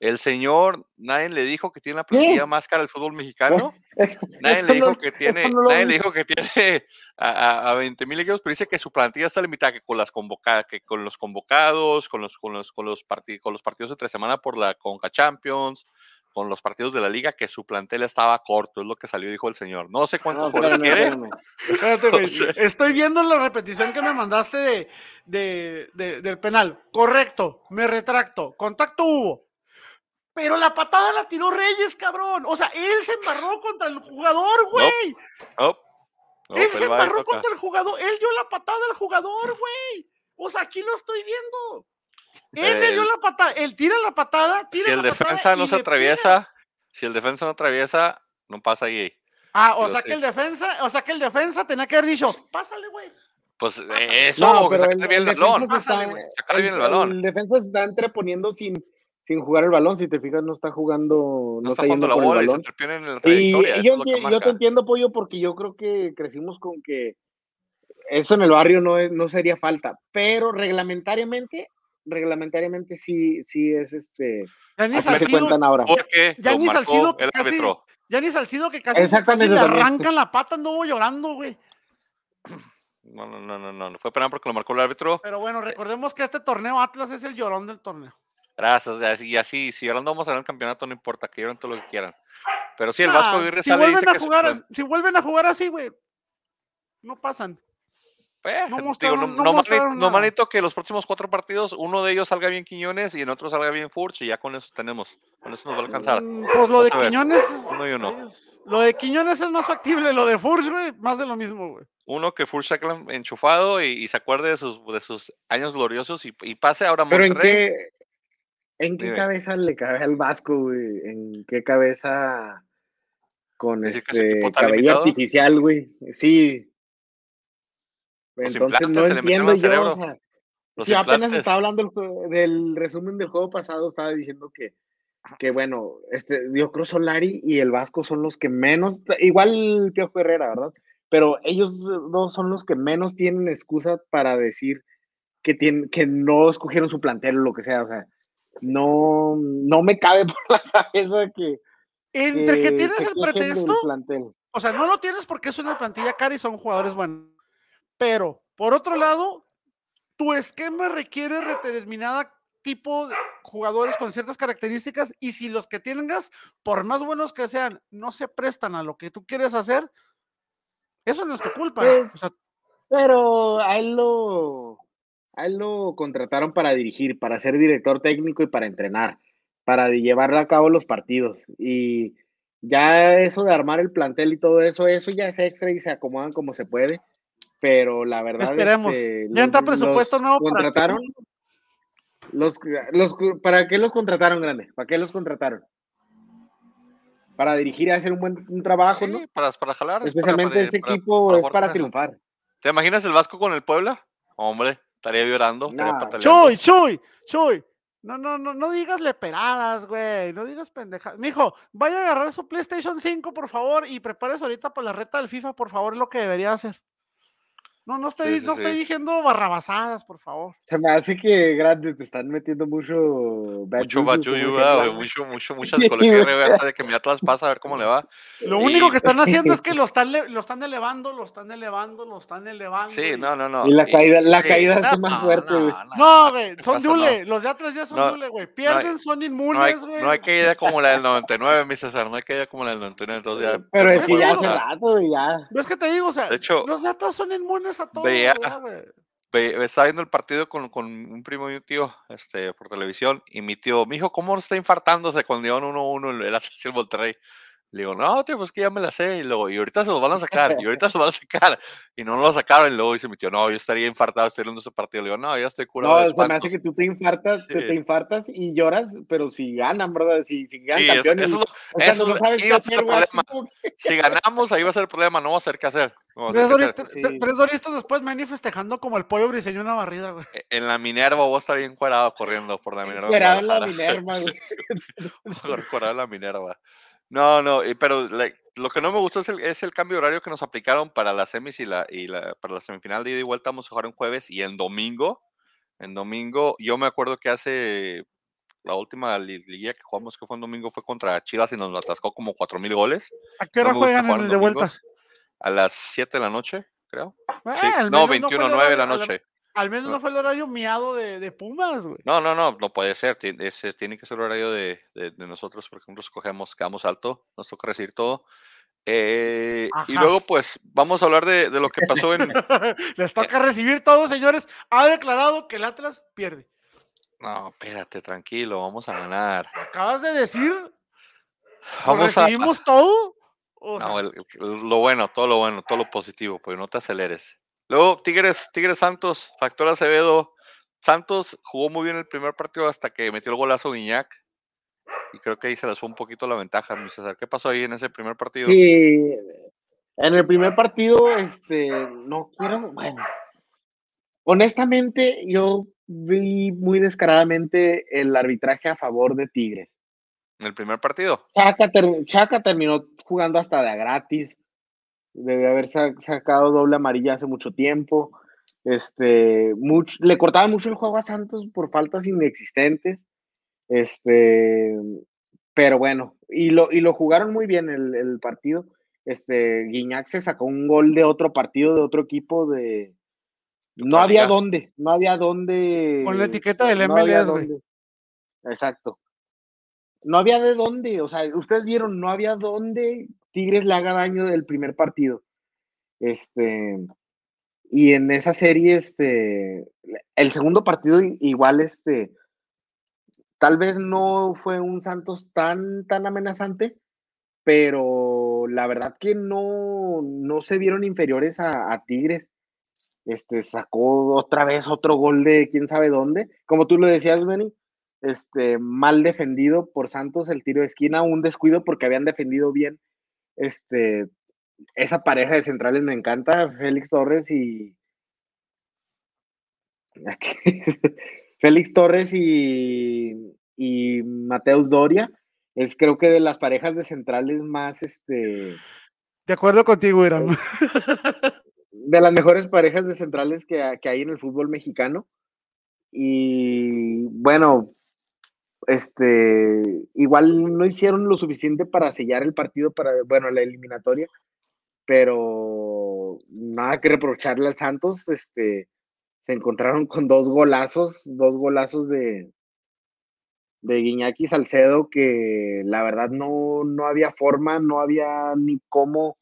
[SPEAKER 1] El señor, nadie le dijo que tiene la plantilla más cara del fútbol mexicano.
[SPEAKER 2] Eso-
[SPEAKER 1] Nadie
[SPEAKER 2] eso
[SPEAKER 1] le dijo
[SPEAKER 2] no-
[SPEAKER 1] que tiene,
[SPEAKER 2] no
[SPEAKER 1] nadie le dijo que tiene a, a, a 20 mil equipos, pero dice que su plantilla está limitada, que con las convocadas, que con los convocados, con los, con los, con los, parti- con los partidos de tres semanas por la Conca Champions, con los partidos de la liga, que su plantel estaba corto, es lo que salió, dijo el señor. No sé
[SPEAKER 2] No,
[SPEAKER 1] cuántos jugadores
[SPEAKER 2] espérame,
[SPEAKER 1] quiere.
[SPEAKER 2] espérame.
[SPEAKER 3] Espérate, güey.
[SPEAKER 1] O sea-
[SPEAKER 3] Estoy viendo la repetición que me mandaste de, de- de- del penal. Correcto, me retracto. Contacto hubo. Pero la patada la tiró Reyes, cabrón. O sea, él se embarró contra el jugador, güey.
[SPEAKER 1] No, no,
[SPEAKER 3] él se embarró contra el jugador. Él dio la patada al jugador, güey. O sea, aquí lo estoy viendo. Él le dio la patada. Él tira la patada. Tira
[SPEAKER 1] Si el
[SPEAKER 3] la patada
[SPEAKER 1] defensa no se
[SPEAKER 3] pega.
[SPEAKER 1] atraviesa, si el defensa no atraviesa, no pasa ahí.
[SPEAKER 3] Ah, o
[SPEAKER 1] Pero
[SPEAKER 3] sea
[SPEAKER 1] sí.
[SPEAKER 3] que el defensa, o sea que el defensa tenía que haber dicho, pásale, güey.
[SPEAKER 1] Pues eso,
[SPEAKER 2] No,
[SPEAKER 1] sacarle
[SPEAKER 2] el,
[SPEAKER 1] bien el
[SPEAKER 2] el
[SPEAKER 1] balón.
[SPEAKER 2] está,
[SPEAKER 3] Pásale.
[SPEAKER 1] Sacarle bien el balón.
[SPEAKER 2] el defensa se está entreponiendo sin, sin jugar el balón. Si te fijas, no está jugando,
[SPEAKER 1] No está jugando
[SPEAKER 2] yendo
[SPEAKER 1] la bola y se
[SPEAKER 2] balón.
[SPEAKER 1] entretiene en la
[SPEAKER 2] Y,
[SPEAKER 1] trayectoria.
[SPEAKER 2] y
[SPEAKER 1] eso
[SPEAKER 2] yo, enti- te entiendo, Pollo, porque yo creo que crecimos con que eso en el barrio no, es- no sería falta, pero reglamentariamente, reglamentariamente sí, sí es este,
[SPEAKER 3] Ya ni
[SPEAKER 2] así se
[SPEAKER 3] Salcido,
[SPEAKER 2] cuentan ahora.
[SPEAKER 1] Porque
[SPEAKER 3] ya ni Salcido casi-. Ya ni Salcido que casi,
[SPEAKER 2] Exactamente,
[SPEAKER 3] casi le arrancan la pata, anduvo llorando, güey.
[SPEAKER 1] No, no, no, no, no, no fue penal porque lo marcó el árbitro.
[SPEAKER 3] Pero bueno, recordemos que este torneo Atlas es el llorón del torneo.
[SPEAKER 1] Gracias, y así, si ahora no vamos a ganar el campeonato, no importa, que lloren todo lo que quieran. Pero sí, el
[SPEAKER 3] Ah,
[SPEAKER 1] Vasco Aguirre
[SPEAKER 3] si
[SPEAKER 1] sale y
[SPEAKER 3] vuelven
[SPEAKER 1] dice
[SPEAKER 3] a
[SPEAKER 1] que
[SPEAKER 3] jugar, si vuelven a jugar así, güey, no pasan.
[SPEAKER 1] Eh,
[SPEAKER 3] no
[SPEAKER 1] digo, no,
[SPEAKER 3] no
[SPEAKER 1] no
[SPEAKER 3] mostraron
[SPEAKER 1] mani- no manito que los próximos cuatro partidos, uno de ellos salga bien Quiñones y en otro salga bien Furch, y ya con eso tenemos. Con eso nos va a alcanzar.
[SPEAKER 3] Mm, Pues lo de
[SPEAKER 1] Vamos.
[SPEAKER 3] Quiñones.
[SPEAKER 1] Uno y uno.
[SPEAKER 3] Lo de Quiñones es más factible, lo de Furch, güey, más de lo mismo, güey.
[SPEAKER 1] Uno que Furch saque enchufado y, y se acuerde de sus, de sus años gloriosos y, y pase ahora a
[SPEAKER 2] Pero en
[SPEAKER 1] Monterrey.
[SPEAKER 2] qué, en qué
[SPEAKER 1] Dime.
[SPEAKER 2] cabeza le cabe al Vasco, güey. En qué cabeza con
[SPEAKER 1] ¿Decir que su
[SPEAKER 2] este cabello
[SPEAKER 1] limitado?
[SPEAKER 2] artificial, güey. Sí.
[SPEAKER 1] Los
[SPEAKER 2] Entonces no entiendo yo,
[SPEAKER 1] cerebro.
[SPEAKER 2] o sea, sí, apenas estaba hablando del, resumen del juego pasado, estaba diciendo que, que bueno, este, yo creo Solari y el Vasco son los que menos, igual Piojo Herrera, ¿verdad? Pero ellos dos son los que menos tienen excusa para decir que, tienen, que no escogieron su plantel o lo que sea, o sea, no, no me cabe por la cabeza que,
[SPEAKER 3] Entre que
[SPEAKER 2] que
[SPEAKER 3] tienes el pretexto, o sea, no lo tienes porque es una plantilla cara y son jugadores buenos. Pero, por otro lado, tu esquema requiere determinada tipo de jugadores con ciertas características y si los que tengas, por más buenos que sean, no se prestan a lo que tú quieres hacer, eso no es tu culpa.
[SPEAKER 2] Pues,
[SPEAKER 3] O sea,
[SPEAKER 2] Pero a él lo, a él lo contrataron para dirigir, para ser director técnico y para entrenar, para llevar a cabo los partidos. Y ya eso de armar el plantel y todo eso, eso ya es extra y se acomodan como se puede. Pero la verdad,
[SPEAKER 3] Esperemos.
[SPEAKER 2] este,
[SPEAKER 3] Ya entra
[SPEAKER 2] los-
[SPEAKER 3] presupuesto
[SPEAKER 2] los
[SPEAKER 3] nuevo para.
[SPEAKER 2] Contrataron. Los, los, ¿Para qué los contrataron, grande? ¿Para qué los contrataron? Para dirigir y hacer un buen un trabajo,
[SPEAKER 1] Sí,
[SPEAKER 2] ¿no?
[SPEAKER 1] para, para jalar. es para-
[SPEAKER 2] Especialmente
[SPEAKER 1] para-
[SPEAKER 2] ese
[SPEAKER 1] para-
[SPEAKER 2] equipo
[SPEAKER 1] para
[SPEAKER 2] es para triunfar.
[SPEAKER 1] ¿Te imaginas el Vasco con el Puebla? Hombre, estaría llorando,
[SPEAKER 2] Nah.
[SPEAKER 3] Chuy, Chuy, Chuy. No, no, no, no digas leperadas, güey. No digas pendejadas. Mijo, vaya a agarrar su PlayStation 5, por favor, y prepárese ahorita para la reta del FIFA, por favor, es lo que debería hacer. No, no estoy,
[SPEAKER 1] Sí, sí,
[SPEAKER 3] no estoy
[SPEAKER 1] sí.
[SPEAKER 3] diciendo barrabasadas, por favor.
[SPEAKER 2] Se me hace que grande te están metiendo mucho
[SPEAKER 1] Mucho bachuyu,
[SPEAKER 2] dicen,
[SPEAKER 1] ¿verdad, güey? mucho, mucho, mucha
[SPEAKER 2] Sí,
[SPEAKER 1] psicología
[SPEAKER 2] güey.
[SPEAKER 1] reversa de que mi Atlas pasa a ver cómo le va.
[SPEAKER 3] Lo
[SPEAKER 1] Y-
[SPEAKER 3] único que están haciendo es que lo están, lo están elevando, lo están elevando, lo están elevando.
[SPEAKER 1] Sí,
[SPEAKER 3] y-
[SPEAKER 1] no, no, no.
[SPEAKER 2] Y la caída- la caída
[SPEAKER 1] no,
[SPEAKER 2] hace más fuerte,
[SPEAKER 1] no,
[SPEAKER 2] güey.
[SPEAKER 1] no,
[SPEAKER 3] No, güey, son dule. Los de Atlas ya son
[SPEAKER 1] No,
[SPEAKER 3] dule, güey. Pierden, son
[SPEAKER 1] No hay,
[SPEAKER 3] inmunes, güey.
[SPEAKER 1] no hay caída como la del 99, mi César. No hay caída como la del 99. Entonces ya.
[SPEAKER 2] Pero es
[SPEAKER 3] Pues
[SPEAKER 2] que ya hace rato, güey, ya.
[SPEAKER 3] ¿Ves que te digo? O sea,
[SPEAKER 1] De hecho,
[SPEAKER 3] los de Atlas son inmunes a todo.
[SPEAKER 1] veía- ve- estaba viendo el partido con, con un primo y un tío este, por televisión y mi tío, mi hijo, ¿cómo está infartándose cuando iban 1-1 el, el Atlas y el Monterrey? Le digo, no, tío, pues que ya me la sé. Y luego, y ahorita se los van a sacar, y ahorita se los van a sacar. Y no lo sacaron. Y luego dice mi tío, no, yo estaría infartado estoy viendo ese partido. Le digo, no, ya estoy curado.
[SPEAKER 2] No, se me hace
[SPEAKER 1] espantos".
[SPEAKER 2] que tú te infartas, te,
[SPEAKER 1] Sí.
[SPEAKER 2] te infartas y lloras, pero si ganan, ¿verdad? Si, si ganan
[SPEAKER 1] Sí, eso,
[SPEAKER 2] campeones.
[SPEAKER 1] eso es lo-
[SPEAKER 2] o sea,
[SPEAKER 1] eso
[SPEAKER 2] no
[SPEAKER 1] es-
[SPEAKER 2] sabes qué hacer,
[SPEAKER 1] problema. Si ganamos, ahí va a ser el problema, no va a ser qué hacer. no
[SPEAKER 3] Tres,
[SPEAKER 2] Sí.
[SPEAKER 3] doritos después, Manny festejando como el pollo briseño una barrida, güey.
[SPEAKER 1] E- En la Minerva voy a estar bien cuadrado corriendo por la Minerva.
[SPEAKER 2] Fuera en la. Minerva, güey.
[SPEAKER 1] Cuadrado en la Minerva. No, no, y- pero like, lo que no me gustó es el, es el cambio de horario que nos aplicaron para las semis y la, y la para la semifinal de ida y vuelta vamos a jugar en jueves y en domingo. En domingo, yo me acuerdo que hace la última li- liguilla que jugamos, que fue en domingo, fue contra Chivas y nos atascó como 4 mil goles.
[SPEAKER 3] ¿A qué
[SPEAKER 1] No
[SPEAKER 3] hora
[SPEAKER 1] gusta
[SPEAKER 3] juegan en el de vuelta?
[SPEAKER 1] A las 7 de la noche, creo. Sí. No,
[SPEAKER 3] menos fue el
[SPEAKER 1] 21, 9 de la noche.
[SPEAKER 3] Al menos no fue el horario miado de, de Pumas, güey.
[SPEAKER 1] No, no, no, no puede ser. ti- ese tiene que ser horario de, de- de nosotros, por ejemplo, escogemos, quedamos alto, nos toca recibir todo. Eh, y luego, pues, vamos a hablar de, de lo que pasó en.
[SPEAKER 3] Les toca recibir todo, señores. Ha declarado que el Atlas pierde.
[SPEAKER 1] No, espérate, tranquilo, vamos a ganar.
[SPEAKER 3] Acabas de decir,
[SPEAKER 1] Vamos a.
[SPEAKER 3] recibimos todo. O
[SPEAKER 1] No, el- el- lo bueno, todo lo bueno, todo lo positivo, pues no te aceleres. Luego, Tigres, Tigres Santos, Factor Acevedo. Santos jugó muy bien el primer partido hasta que metió el golazo Guiñac. Y creo que ahí se les fue un poquito la ventaja, mi César. ¿Qué pasó ahí en ese primer partido?
[SPEAKER 2] Sí, en el primer partido, este, no quiero, bueno, honestamente, yo vi muy descaradamente el arbitraje a favor de Tigres.
[SPEAKER 1] En el primer partido.
[SPEAKER 2] Chaca, ter- Chaca terminó jugando hasta de a gratis. Debe haber sa- sacado doble amarilla hace mucho tiempo. Este, much- le cortaba mucho el juego a Santos por faltas inexistentes. Este, pero bueno, y lo, y lo jugaron muy bien el, el partido. Este, Guiñac se sacó un gol de otro partido, de otro equipo, de, no había dónde, no había dónde.
[SPEAKER 3] Con la etiqueta del MLS, güey.
[SPEAKER 2] Exacto. No había de dónde, o sea, ustedes vieron, no había dónde Tigres le haga daño del primer partido. Este, y en esa serie, este, el segundo partido igual, este, tal vez no fue un Santos tan, tan amenazante, pero la verdad que no, no se vieron inferiores a Tigres este, sacó otra vez otro gol de quién sabe dónde. Como tú lo decías, Benny, este, mal defendido por Santos el tiro de esquina, un descuido porque habían defendido bien. Este, esa pareja de centrales me encanta, Félix Torres y. Félix Torres y, y Mateus Doria es creo que de las parejas de centrales más este.
[SPEAKER 3] De acuerdo contigo, Irán.
[SPEAKER 2] de las mejores parejas de centrales que, hay en el fútbol mexicano. Y bueno, este, igual no hicieron lo suficiente para sellar el partido para, bueno, la eliminatoria, pero nada que reprocharle al Santos, este, se encontraron con dos golazos, dos golazos de, de Guiñaki Salcedo que la verdad no, no había forma, no había ni cómo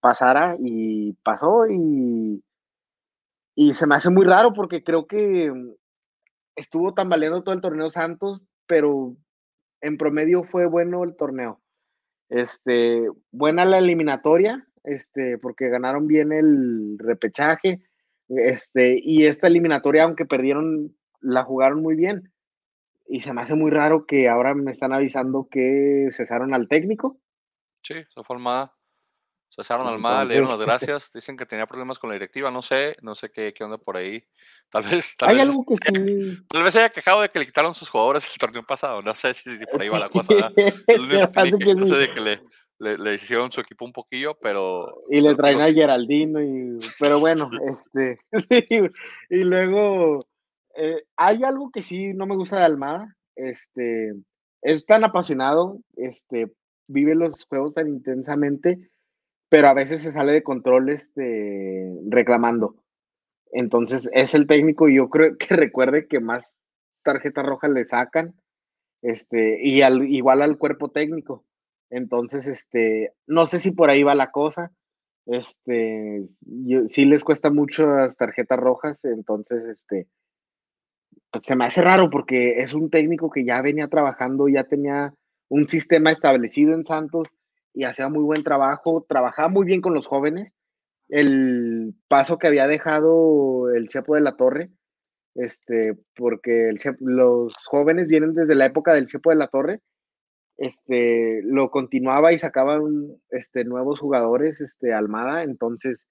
[SPEAKER 2] pasara y pasó y, y se me hace muy raro porque creo que estuvo tambaleando todo el torneo Santos, pero en promedio fue bueno el torneo. Este, buena la eliminatoria, este, porque ganaron bien el repechaje, este, y esta eliminatoria, aunque perdieron, la jugaron muy bien. Y se me hace muy raro que ahora me están avisando que cesaron al técnico.
[SPEAKER 1] Sí, se formada. Cesaron Almada, le dieron las gracias, dicen que tenía problemas con la directiva, no sé, no sé qué, qué onda por ahí. Tal vez, tal
[SPEAKER 2] Hay
[SPEAKER 1] vez,
[SPEAKER 2] algo que sí.
[SPEAKER 1] tal vez haya quejado de que le quitaron sus jugadores el torneo pasado, no sé si, si por ahí va la cosa. Que no sé de que le, le, le, hicieron su equipo un poquillo, pero...
[SPEAKER 2] Y le traen a Geraldino, y, pero bueno, este... y luego, eh, hay algo que sí no me gusta de Almada, este, es tan apasionado, este, vive los juegos tan intensamente pero a veces se sale de control este, reclamando. Entonces es el técnico y yo creo que recuerde que más tarjetas rojas le sacan, este, y al, igual al cuerpo técnico. Entonces, este, no sé si por ahí va la cosa. Este, sí les cuesta mucho las tarjetas rojas, entonces, este, pues se me hace raro porque es un técnico que ya venía trabajando, ya tenía un sistema establecido en Santos, y hacía muy buen trabajo, trabajaba muy bien con los jóvenes. El paso que había dejado el Chepo de la Torre, este, porque los jóvenes vienen desde la época del Chepo de la Torre, este, lo continuaba y sacaban este, nuevos jugadores, este, Almada, entonces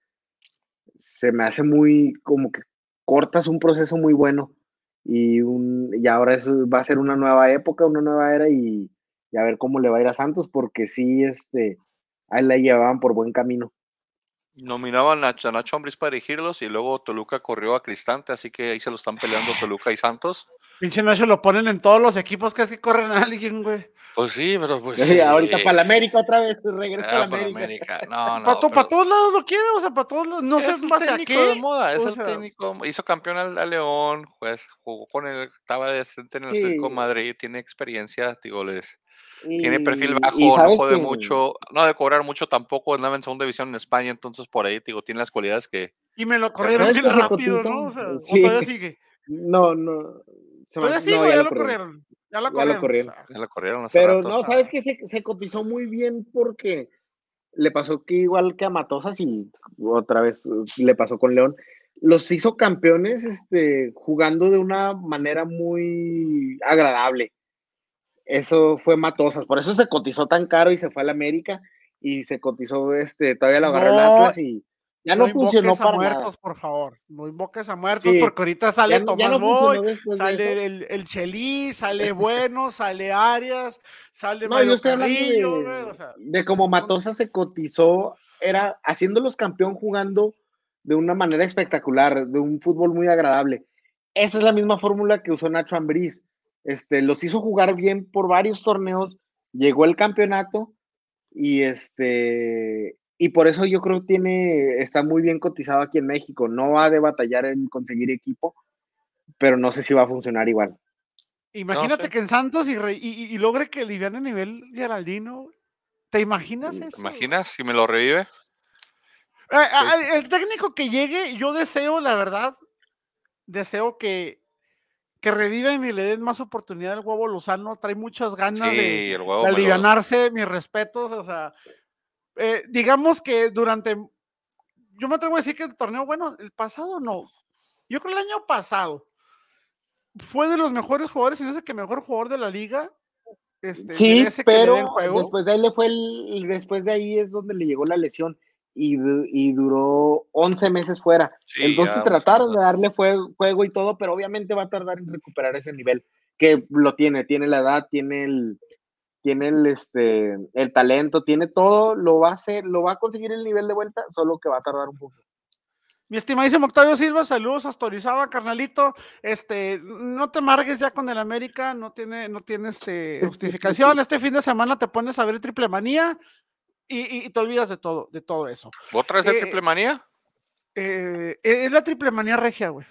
[SPEAKER 2] se me hace muy, como que cortas un proceso muy bueno y, un, y ahora eso va a ser una nueva época, una nueva era y, y a ver cómo le va a ir a Santos, porque sí, este, ahí la llevaban por buen camino.
[SPEAKER 1] Nominaban a Nacho Ambris para dirigirlos y luego Toluca corrió a Cristante, así que ahí se lo están peleando Toluca y Santos.
[SPEAKER 3] Pinche Nacho lo ponen en todos los equipos que así corren a alguien, güey.
[SPEAKER 1] Pues sí, pero pues.
[SPEAKER 2] Sí, ahorita para la América otra vez, regresa ah, a la América. América.
[SPEAKER 1] No, no.
[SPEAKER 3] Para, pero... para, todos lados lo quiere, o sea, para todos lados. No
[SPEAKER 1] es
[SPEAKER 3] sé más
[SPEAKER 1] a qué. de moda, es o el sea... técnico. Hizo campeón al, al, León, pues jugó con el, estaba de en el sí. Atlético Madrid, tiene experiencia, digo, les tiene perfil bajo, no jode que... mucho, no de cobrar mucho tampoco, andaba en segunda división en España, entonces por ahí, digo, tiene las cualidades que...
[SPEAKER 3] Y me lo corrieron bien rápido, ¿no? O sea, sí. todavía sigue.
[SPEAKER 2] No, no.
[SPEAKER 3] Se todavía sigue, no, ya, ya, lo corrieron. Ya lo corrieron. Ya lo corrieron.
[SPEAKER 1] Ya lo corrieron
[SPEAKER 2] Pero
[SPEAKER 1] rato.
[SPEAKER 2] no, ¿sabes qué? Se, se, cotizó muy bien porque le pasó que igual que a Matosas y otra vez le pasó con León, los hizo campeones este, jugando de una manera muy agradable eso fue Matosas, por eso se cotizó tan caro y se fue a la América y se cotizó, este, todavía lo agarró no, el Atlas y ya no, no funcionó para
[SPEAKER 3] a muertos,
[SPEAKER 2] nada.
[SPEAKER 3] por favor, no invoques a muertos sí. porque ahorita sale ya, Tomás ya no Boy, sale el, el Chelí, sale Bueno, sale Arias, sale
[SPEAKER 2] no, yo estoy Carrillo, de, o sea, de como Matosas se cotizó, era haciéndolos campeón jugando de una manera espectacular, de un fútbol muy agradable. Esa es la misma fórmula que usó Nacho Ambriz este, los hizo jugar bien por varios torneos llegó el campeonato y este y por eso yo creo que tiene está muy bien cotizado aquí en México. No ha de batallar en conseguir equipo, pero no sé si va a funcionar igual.
[SPEAKER 3] Imagínate que en Santos y, y, logre que liviane a nivel Geraldino. ¿Te imaginas eso?
[SPEAKER 1] ¿Te imaginas si me lo revive?
[SPEAKER 3] Eh, el técnico que llegue, yo deseo, la verdad, deseo que, que reviven y le den más oportunidad al huevo Lozano. Trae muchas ganas de, alivianarse, mis respetos. O sea, eh, digamos que durante, yo me atrevo a decir que el torneo, bueno, el pasado no. Yo creo el año pasado fue de los mejores jugadores y ese que mejor jugador de la liga.
[SPEAKER 2] Este, sí, pero después de ahí le fue el, después de ahí es donde le llegó la lesión y, y duró 11 meses fuera. Entonces trataron de darle juego, y todo, pero obviamente va a tardar en recuperar ese nivel que lo tiene, tiene la edad, tiene el tiene el este el talento, tiene todo, lo va a hacer, lo va a conseguir el nivel de vuelta, solo que va a tardar un poco.
[SPEAKER 3] Mi estimadísimo Octavio Silva, saludos hasta Orizaba, carnalito. Este, no te margues ya con el América, no tiene, no tiene este, justificación. Este fin de semana te pones a ver triple manía y, te olvidas de todo, de todo eso.
[SPEAKER 1] ¿Otra vez el eh, triple manía?
[SPEAKER 3] Eh, es la triple manía regia, güey.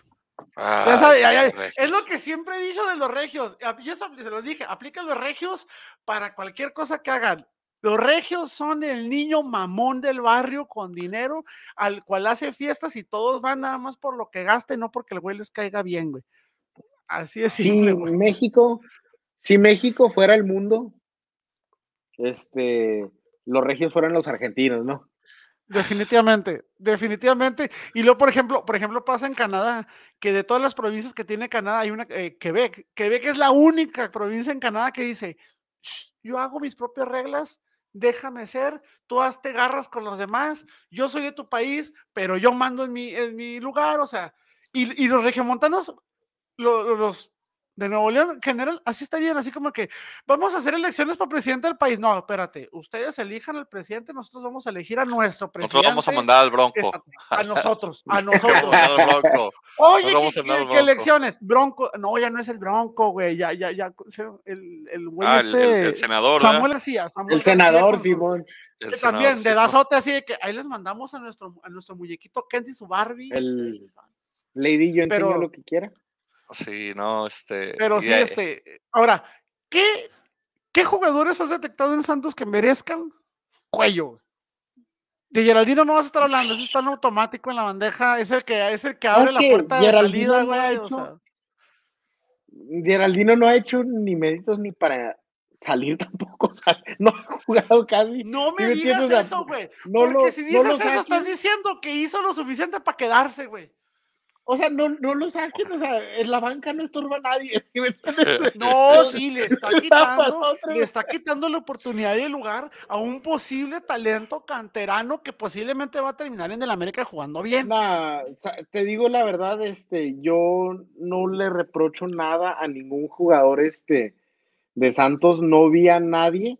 [SPEAKER 3] es lo que siempre he dicho de los regios. Yo se los dije, aplica los regios para cualquier cosa que hagan. Los regios son el niño mamón del barrio con dinero al cual hace fiestas y todos van nada más por lo que gaste, no porque el güey les caiga bien, güey. Así es.
[SPEAKER 2] Si México, si México fuera el mundo, este, los regios fueran los argentinos, ¿no?
[SPEAKER 3] Definitivamente, definitivamente. Y luego, por ejemplo, por ejemplo, pasa en Canadá, que de todas las provincias que tiene Canadá, hay una, eh, Quebec. Quebec es la única provincia en Canadá que dice, yo hago mis propias reglas, déjame ser, tú hazte garras con los demás, yo soy de tu país, pero yo mando en mi, en mi lugar, o sea, y, los regiomontanos, los, de Nuevo León, general, así estarían, así como que vamos a hacer elecciones para presidente del país. No, espérate, ustedes elijan al presidente, nosotros vamos a elegir a nuestro presidente.
[SPEAKER 1] Nosotros vamos a mandar al Bronco.
[SPEAKER 3] A nosotros, a nosotros. Oye, ¿qué, elecciones? Bronco, no, ya no es el Bronco, güey, ya, ya, ya, el, el güey
[SPEAKER 1] ah, este, el, senador.
[SPEAKER 3] Samuel García,
[SPEAKER 2] El senador, Simón.
[SPEAKER 3] también, de dazote así de que ahí les mandamos a nuestro, a nuestro muñequito Kenty su Barbie.
[SPEAKER 2] El este, Lady, yo enseño lo que quiera.
[SPEAKER 1] Sí, no, este.
[SPEAKER 3] Pero sí, este. Ahora, ¿qué, ¿qué jugadores has detectado en Santos que merezcan cuello? De Geraldino no vas a estar hablando, eso está en automático en la bandeja, es el que, es el que abre la puerta de salida, güey.
[SPEAKER 2] Geraldino no ha hecho ni méritos ni para salir tampoco, o sea, no ha jugado casi.
[SPEAKER 3] No me digas eso, güey. porque si dices eso, estás diciendo que hizo lo suficiente para quedarse, güey.
[SPEAKER 2] O sea, no, no lo saquen, o sea, en la banca no estorba a nadie.
[SPEAKER 3] No, sí, le está quitando, le está quitando la oportunidad y el lugar a un posible talento canterano que posiblemente va a terminar en el América jugando bien.
[SPEAKER 2] te digo la verdad, este, yo no le reprocho nada a ningún jugador este, de Santos, no vi a nadie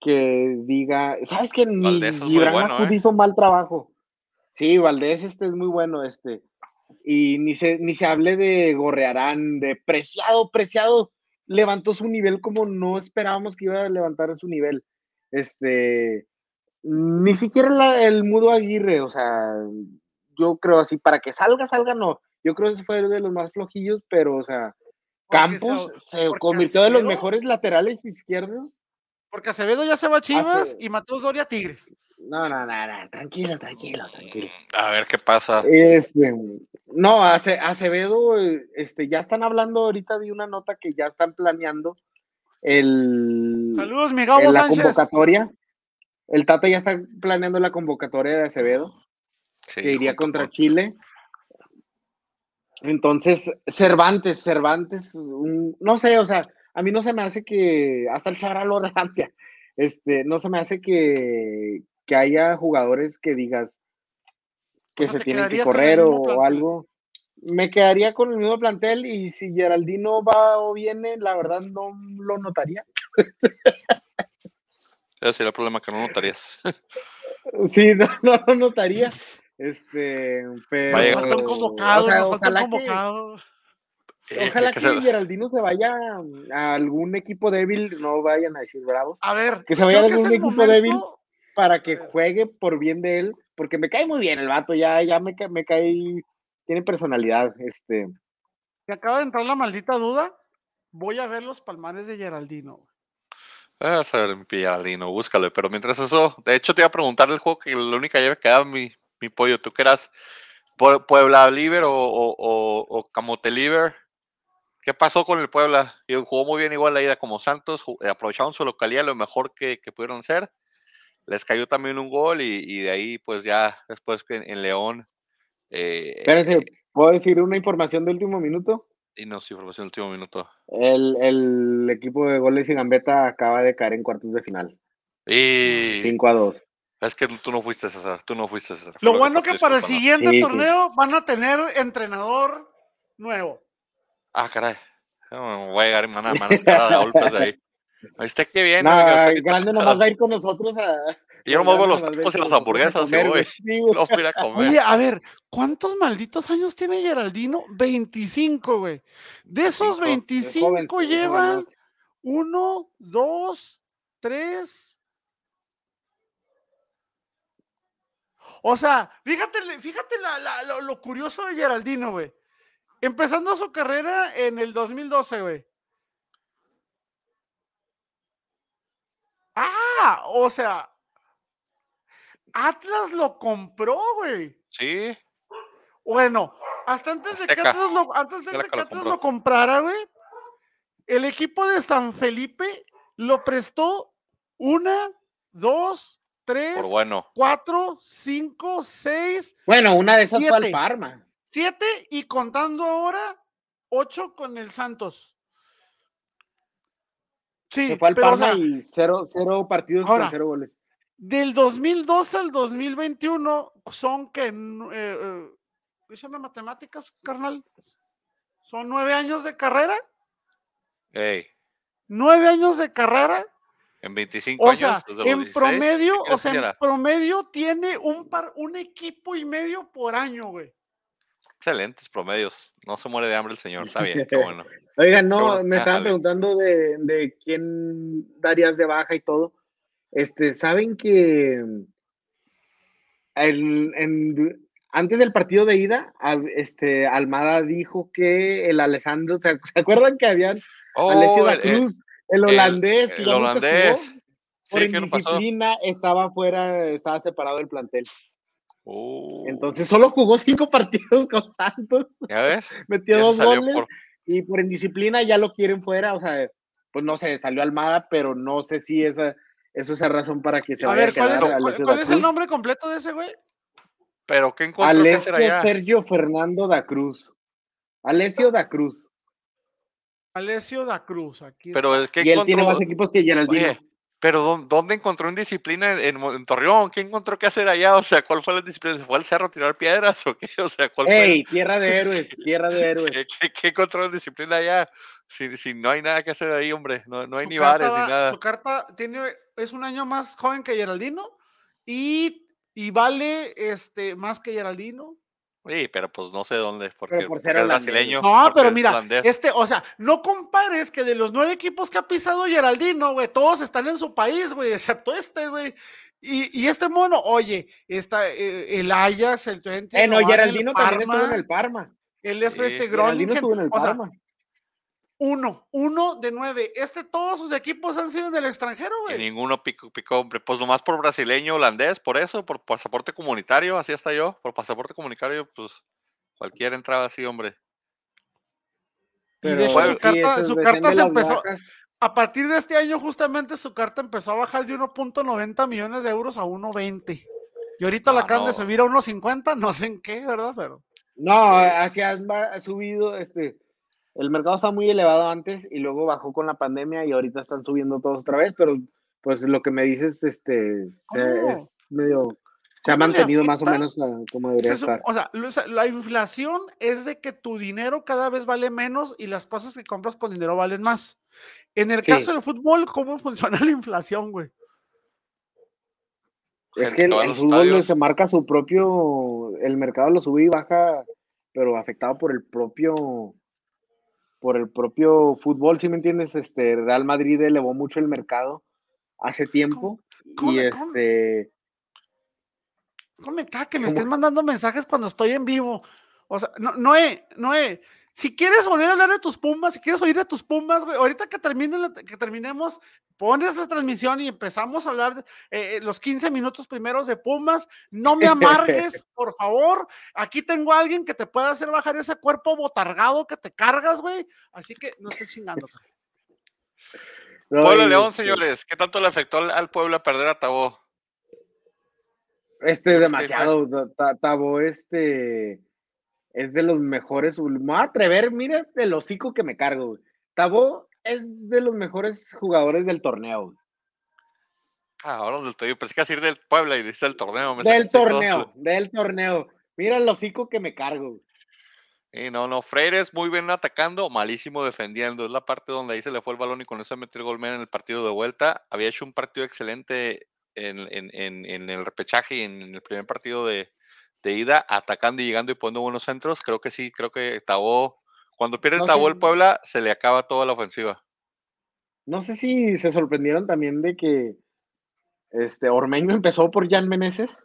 [SPEAKER 2] que diga, ¿sabes que Ni Gibran ¿eh? hizo mal trabajo. Sí, Valdés este es muy bueno, este y ni se, ni se hable de Gorrearán, de Preciado, Preciado levantó su nivel como no esperábamos que iba a levantar su nivel. Este, ni siquiera el Mudo Aguirre, o sea, yo creo así, para que salga, salga, no. Yo creo que ese fue de los más flojillos, pero, o sea, Campos se, convirtió de los mejores laterales izquierdos.
[SPEAKER 3] Porque Acevedo ya se va a Chivas y Mateus Doria Tigres.
[SPEAKER 2] No, no, no, no, tranquilo, tranquilo, tranquilo.
[SPEAKER 1] A ver qué pasa.
[SPEAKER 2] Este, no, Acevedo, este, ya están hablando, ahorita vi una nota que ya están planeando el.
[SPEAKER 3] Saludos, mi Gabo
[SPEAKER 2] la convocatoria. El Tata ya está planeando la convocatoria de Acevedo, que iría contra Chile. Entonces, Cervantes, Cervantes, no sé, o sea, a mí no se me hace que, hasta el Chagralo este, no se me hace que, que haya jugadores que digas que se tienen que correr o, algo. Me quedaría con el mismo plantel y si Geraldino va o viene, la verdad no lo notaría.
[SPEAKER 1] Ese sería el problema que no notarías.
[SPEAKER 2] sí, no, lo notaría. Este, pero.
[SPEAKER 3] Nos falta un convocado, nos falta un convocado.
[SPEAKER 1] Eh,
[SPEAKER 2] Ojalá
[SPEAKER 1] que
[SPEAKER 2] que,
[SPEAKER 1] se-
[SPEAKER 2] Geraldino se vaya a algún equipo débil, no vayan a decir bravos,
[SPEAKER 3] A ver,
[SPEAKER 2] Que se vaya un
[SPEAKER 3] el
[SPEAKER 2] equipo débil. Para que juegue por bien de él, porque me cae muy bien el vato, ya, ya me, me cae, tiene personalidad, este,
[SPEAKER 3] Me acaba de entrar la maldita duda. Voy a ver los palmares de Geraldino. güey.
[SPEAKER 1] Ah, a ver, mi Geraldino, búscalo. Pero mientras eso, de hecho te iba a preguntar el juego que la única llave que daba mi, mi pollo. ¿Tú qué eras? Pue- ¿Puebla Liver o, o, o- o Camote Liver? ¿Qué pasó con el Puebla? Jugó muy bien igual la ida como Santos, aprovecharon su localidad lo mejor que, que pudieron ser. Les cayó también un gol y, y de ahí pues ya después que en, en León eh,
[SPEAKER 2] espérense, ¿puedo decir una información de último minuto?
[SPEAKER 1] y nos información en el último minuto.
[SPEAKER 2] El, el equipo de goles y gambeta acaba de caer en cuartos de final,
[SPEAKER 1] Y
[SPEAKER 2] 5 a 2.
[SPEAKER 1] es que tú no fuiste César, tú no fuiste César.
[SPEAKER 3] Lo bueno
[SPEAKER 1] te
[SPEAKER 3] que para el
[SPEAKER 1] ¿no?
[SPEAKER 3] siguiente
[SPEAKER 2] Sí, sí.
[SPEAKER 3] torneo van a tener entrenador nuevo.
[SPEAKER 1] Ah, caray. No, voy a llegar a golpes de ahí. ¿Viste qué bien?
[SPEAKER 2] Nah,
[SPEAKER 1] oiga,
[SPEAKER 2] grande
[SPEAKER 1] tal?
[SPEAKER 2] nomás va a ir con nosotros a.
[SPEAKER 1] Y yo nomás los
[SPEAKER 2] va a ir
[SPEAKER 1] tacos y las hamburguesas
[SPEAKER 2] comer,
[SPEAKER 1] voy.
[SPEAKER 2] güey. Sí, güey.
[SPEAKER 1] No voy a comer.
[SPEAKER 3] Oye, a ver, ¿cuántos malditos años tiene Geraldino? 25, güey. De esos
[SPEAKER 1] 25.
[SPEAKER 3] 25
[SPEAKER 2] Es joven,
[SPEAKER 3] llevan
[SPEAKER 2] joven,
[SPEAKER 3] uno, dos, tres. O sea, fíjate, fíjate la- la- lo, lo curioso de Geraldino, güey. Empezando su carrera en el 2012, güey. Ah, o sea, Atlas lo compró, güey.
[SPEAKER 1] Sí,
[SPEAKER 3] Bueno, hasta antes de que. Atlas lo, antes de
[SPEAKER 1] Azteca
[SPEAKER 3] que Atlas lo comprara, güey, el equipo de San Felipe lo prestó una, dos, tres,
[SPEAKER 1] por bueno.
[SPEAKER 3] cuatro, cinco, seis,
[SPEAKER 2] Bueno, una de esas fue al. Parma.
[SPEAKER 3] siete y contando ahora, ocho con el Santos. Sí,
[SPEAKER 2] Se fue al
[SPEAKER 3] pero, o
[SPEAKER 2] Parma
[SPEAKER 3] sea,
[SPEAKER 2] y cero, cero partidos
[SPEAKER 3] Ahora,
[SPEAKER 2] con cero goles.
[SPEAKER 3] del 2012 al 2021 son que, eh, eh, ¿dicen matemáticas, carnal? Son nueve años de carrera.
[SPEAKER 1] Ey,
[SPEAKER 3] Nueve años de carrera.
[SPEAKER 1] en 25
[SPEAKER 3] O
[SPEAKER 1] años,
[SPEAKER 3] sea,
[SPEAKER 1] desde los
[SPEAKER 3] en
[SPEAKER 1] 16,
[SPEAKER 3] promedio,
[SPEAKER 1] ¿qué
[SPEAKER 3] o sea, en promedio tiene un par, un equipo y medio por año, güey.
[SPEAKER 1] Excelentes promedios. No se muere de hambre el señor. Está bien, qué bueno.
[SPEAKER 2] Oigan, no, me estaban preguntando de, de quién darías de baja y todo. Este, saben que el- en- antes del partido de ida, este, Almada dijo que el Alessandro, ¿se, se acuerdan que habían Alessio
[SPEAKER 1] Oh,
[SPEAKER 2] da
[SPEAKER 1] el- el-
[SPEAKER 2] Cruz, el,
[SPEAKER 1] el-
[SPEAKER 2] holandés,
[SPEAKER 1] el
[SPEAKER 2] jugó?
[SPEAKER 1] holandés.
[SPEAKER 2] por
[SPEAKER 1] Sí, ¿qué le pasó?
[SPEAKER 2] indisciplina estaba fuera, estaba separado del plantel.
[SPEAKER 1] Uh,
[SPEAKER 2] Entonces solo jugó cinco partidos con Santos,
[SPEAKER 1] ¿Ya ves?
[SPEAKER 2] metió dos goles
[SPEAKER 1] por-
[SPEAKER 2] y por indisciplina ya lo quieren fuera. O sea, pues no sé, salió Almada, pero no sé si esa, eso es la razón para que se
[SPEAKER 3] A
[SPEAKER 2] vaya
[SPEAKER 3] ver, ¿cuál,
[SPEAKER 2] a
[SPEAKER 3] es,
[SPEAKER 2] quedar
[SPEAKER 3] cuál- cuál es el nombre completo de ese güey?
[SPEAKER 1] Pero ¿qué encontró que allá?
[SPEAKER 2] Sergio Fernando da Cruz. Alessio da Cruz.
[SPEAKER 3] Alessio da Cruz. Aquí
[SPEAKER 1] Pero
[SPEAKER 3] está.
[SPEAKER 1] ¿qué
[SPEAKER 2] Y él tiene más equipos que Geraldino.
[SPEAKER 1] Oye, pero ¿dó- ¿dónde encontró indisciplina en, en en Torreón? ¿Qué encontró que hacer allá? O sea, ¿cuál fue la disciplina? ¿Se fue al cerro a tirar piedras o qué? O sea, ¿cuál fue?
[SPEAKER 2] ¡Ey! Tierra de héroes, tierra de héroes.
[SPEAKER 1] ¿Qué, qué, qué encontró en disciplina allá? Si, si no hay nada que hacer ahí, hombre. No, no hay
[SPEAKER 3] Su
[SPEAKER 1] ni
[SPEAKER 3] carta
[SPEAKER 1] bares
[SPEAKER 3] va-
[SPEAKER 1] ni nada.
[SPEAKER 3] Su carta tiene, es un año más joven que Geraldino y, y vale este, más que Geraldino.
[SPEAKER 1] Sí, pero pues no sé dónde, porque,
[SPEAKER 2] por ser
[SPEAKER 1] porque brasileño.
[SPEAKER 3] No,
[SPEAKER 1] porque
[SPEAKER 3] pero
[SPEAKER 1] es
[SPEAKER 3] mira,
[SPEAKER 1] holandés.
[SPEAKER 3] este, o sea, no compares que de los nueve equipos que ha pisado Geraldino, güey, todos están en su país, güey, excepto este, güey. Y, y este mono, oye, está eh, el Ajax, el Twente,
[SPEAKER 2] Eh, no, Geraldino también estuvo en
[SPEAKER 3] Parma,
[SPEAKER 2] el Parma.
[SPEAKER 3] el FC
[SPEAKER 1] Sí,
[SPEAKER 2] Geraldino
[SPEAKER 3] Groningen,
[SPEAKER 2] estuvo en el
[SPEAKER 3] o sea,
[SPEAKER 2] Parma.
[SPEAKER 3] Uno, uno de nueve. Este, todos sus equipos han sido en el extranjero,
[SPEAKER 1] Y
[SPEAKER 3] güey.
[SPEAKER 1] ninguno picó, picó, hombre. Pues nomás por brasileño, holandés, por eso, por pasaporte comunitario, así hasta yo. Por pasaporte comunitario, pues cualquiera entraba así, hombre.
[SPEAKER 3] Y de
[SPEAKER 2] Pero
[SPEAKER 3] hecho, su
[SPEAKER 2] sí,
[SPEAKER 3] carta, su carta se empezó,
[SPEAKER 2] bajas.
[SPEAKER 3] a partir de este año, justamente su carta empezó a bajar de 1.90 millones de euros a 1.20. Y ahorita la
[SPEAKER 1] No,
[SPEAKER 3] acaban de subir a 1.50, no sé en qué, ¿verdad? Pero.
[SPEAKER 2] No,
[SPEAKER 1] Sí.
[SPEAKER 2] hacia ha subido, este, el mercado estaba muy elevado antes y luego bajó con la pandemia y ahorita están subiendo todos otra vez, pero pues lo que me dices, este, es medio, se ha
[SPEAKER 3] ¿Cómo le
[SPEAKER 2] mantenido más o menos ah, como debería
[SPEAKER 3] Se su-
[SPEAKER 2] estar.
[SPEAKER 3] o sea, la inflación es de que tu dinero cada vez vale menos y las cosas que compras con dinero valen más. En el
[SPEAKER 2] Sí.
[SPEAKER 3] caso del fútbol, ¿cómo funciona la inflación, güey?
[SPEAKER 2] Es
[SPEAKER 1] en
[SPEAKER 2] que el, fútbol
[SPEAKER 1] estadios.
[SPEAKER 2] se marca su propio, el mercado lo sube y baja, pero afectado por el propio, por el propio fútbol, si me entiendes? Este, Real Madrid elevó mucho el mercado hace tiempo y este
[SPEAKER 3] No me caga que me estén mandando mensajes cuando estoy en vivo. O sea, no, Noé, Noé, si quieres volver a hablar de tus pumas, si quieres oír de tus pumas, güey, ahorita que, termine la- que terminemos, pones la transmisión y empezamos a hablar de, eh, eh, los 15 minutos primeros de pumas. No me amargues, por favor. Aquí tengo a alguien que te pueda hacer bajar ese cuerpo botargado que te cargas, güey. Así que no estés chingando.
[SPEAKER 2] no,
[SPEAKER 1] Puebla León,
[SPEAKER 2] este,
[SPEAKER 1] señores. ¿Qué tanto le afectó al, al Puebla perder a Tabó?
[SPEAKER 2] Este,
[SPEAKER 1] Pues,
[SPEAKER 2] demasiado. Ta- Ta- Tabo, este, es de los mejores. Me voy a atrever, mira el hocico que me cargo. güey. Tabo es de los mejores jugadores del torneo. güey.
[SPEAKER 1] Ah, ahora del Toyo. Pensé que decir del Puebla y dice del torneo. me
[SPEAKER 2] Del
[SPEAKER 1] todo.
[SPEAKER 2] torneo, del torneo. Mira el hocico que me cargo. güey.
[SPEAKER 1] Y no, no, Freires muy bien atacando, malísimo defendiendo. Es la parte donde ahí se le fue el balón y con eso metió el gol en el partido de vuelta. Había hecho un partido excelente en, en- en- en el repechaje y en el primer partido de, de ida, atacando y llegando y poniendo buenos centros. Creo que sí, creo que Tabó, cuando pierde
[SPEAKER 2] No,
[SPEAKER 1] Tabó el Puebla, se le acaba toda la ofensiva.
[SPEAKER 2] No sé si se sorprendieron también de que este Ormeño empezó por Jan Meneses.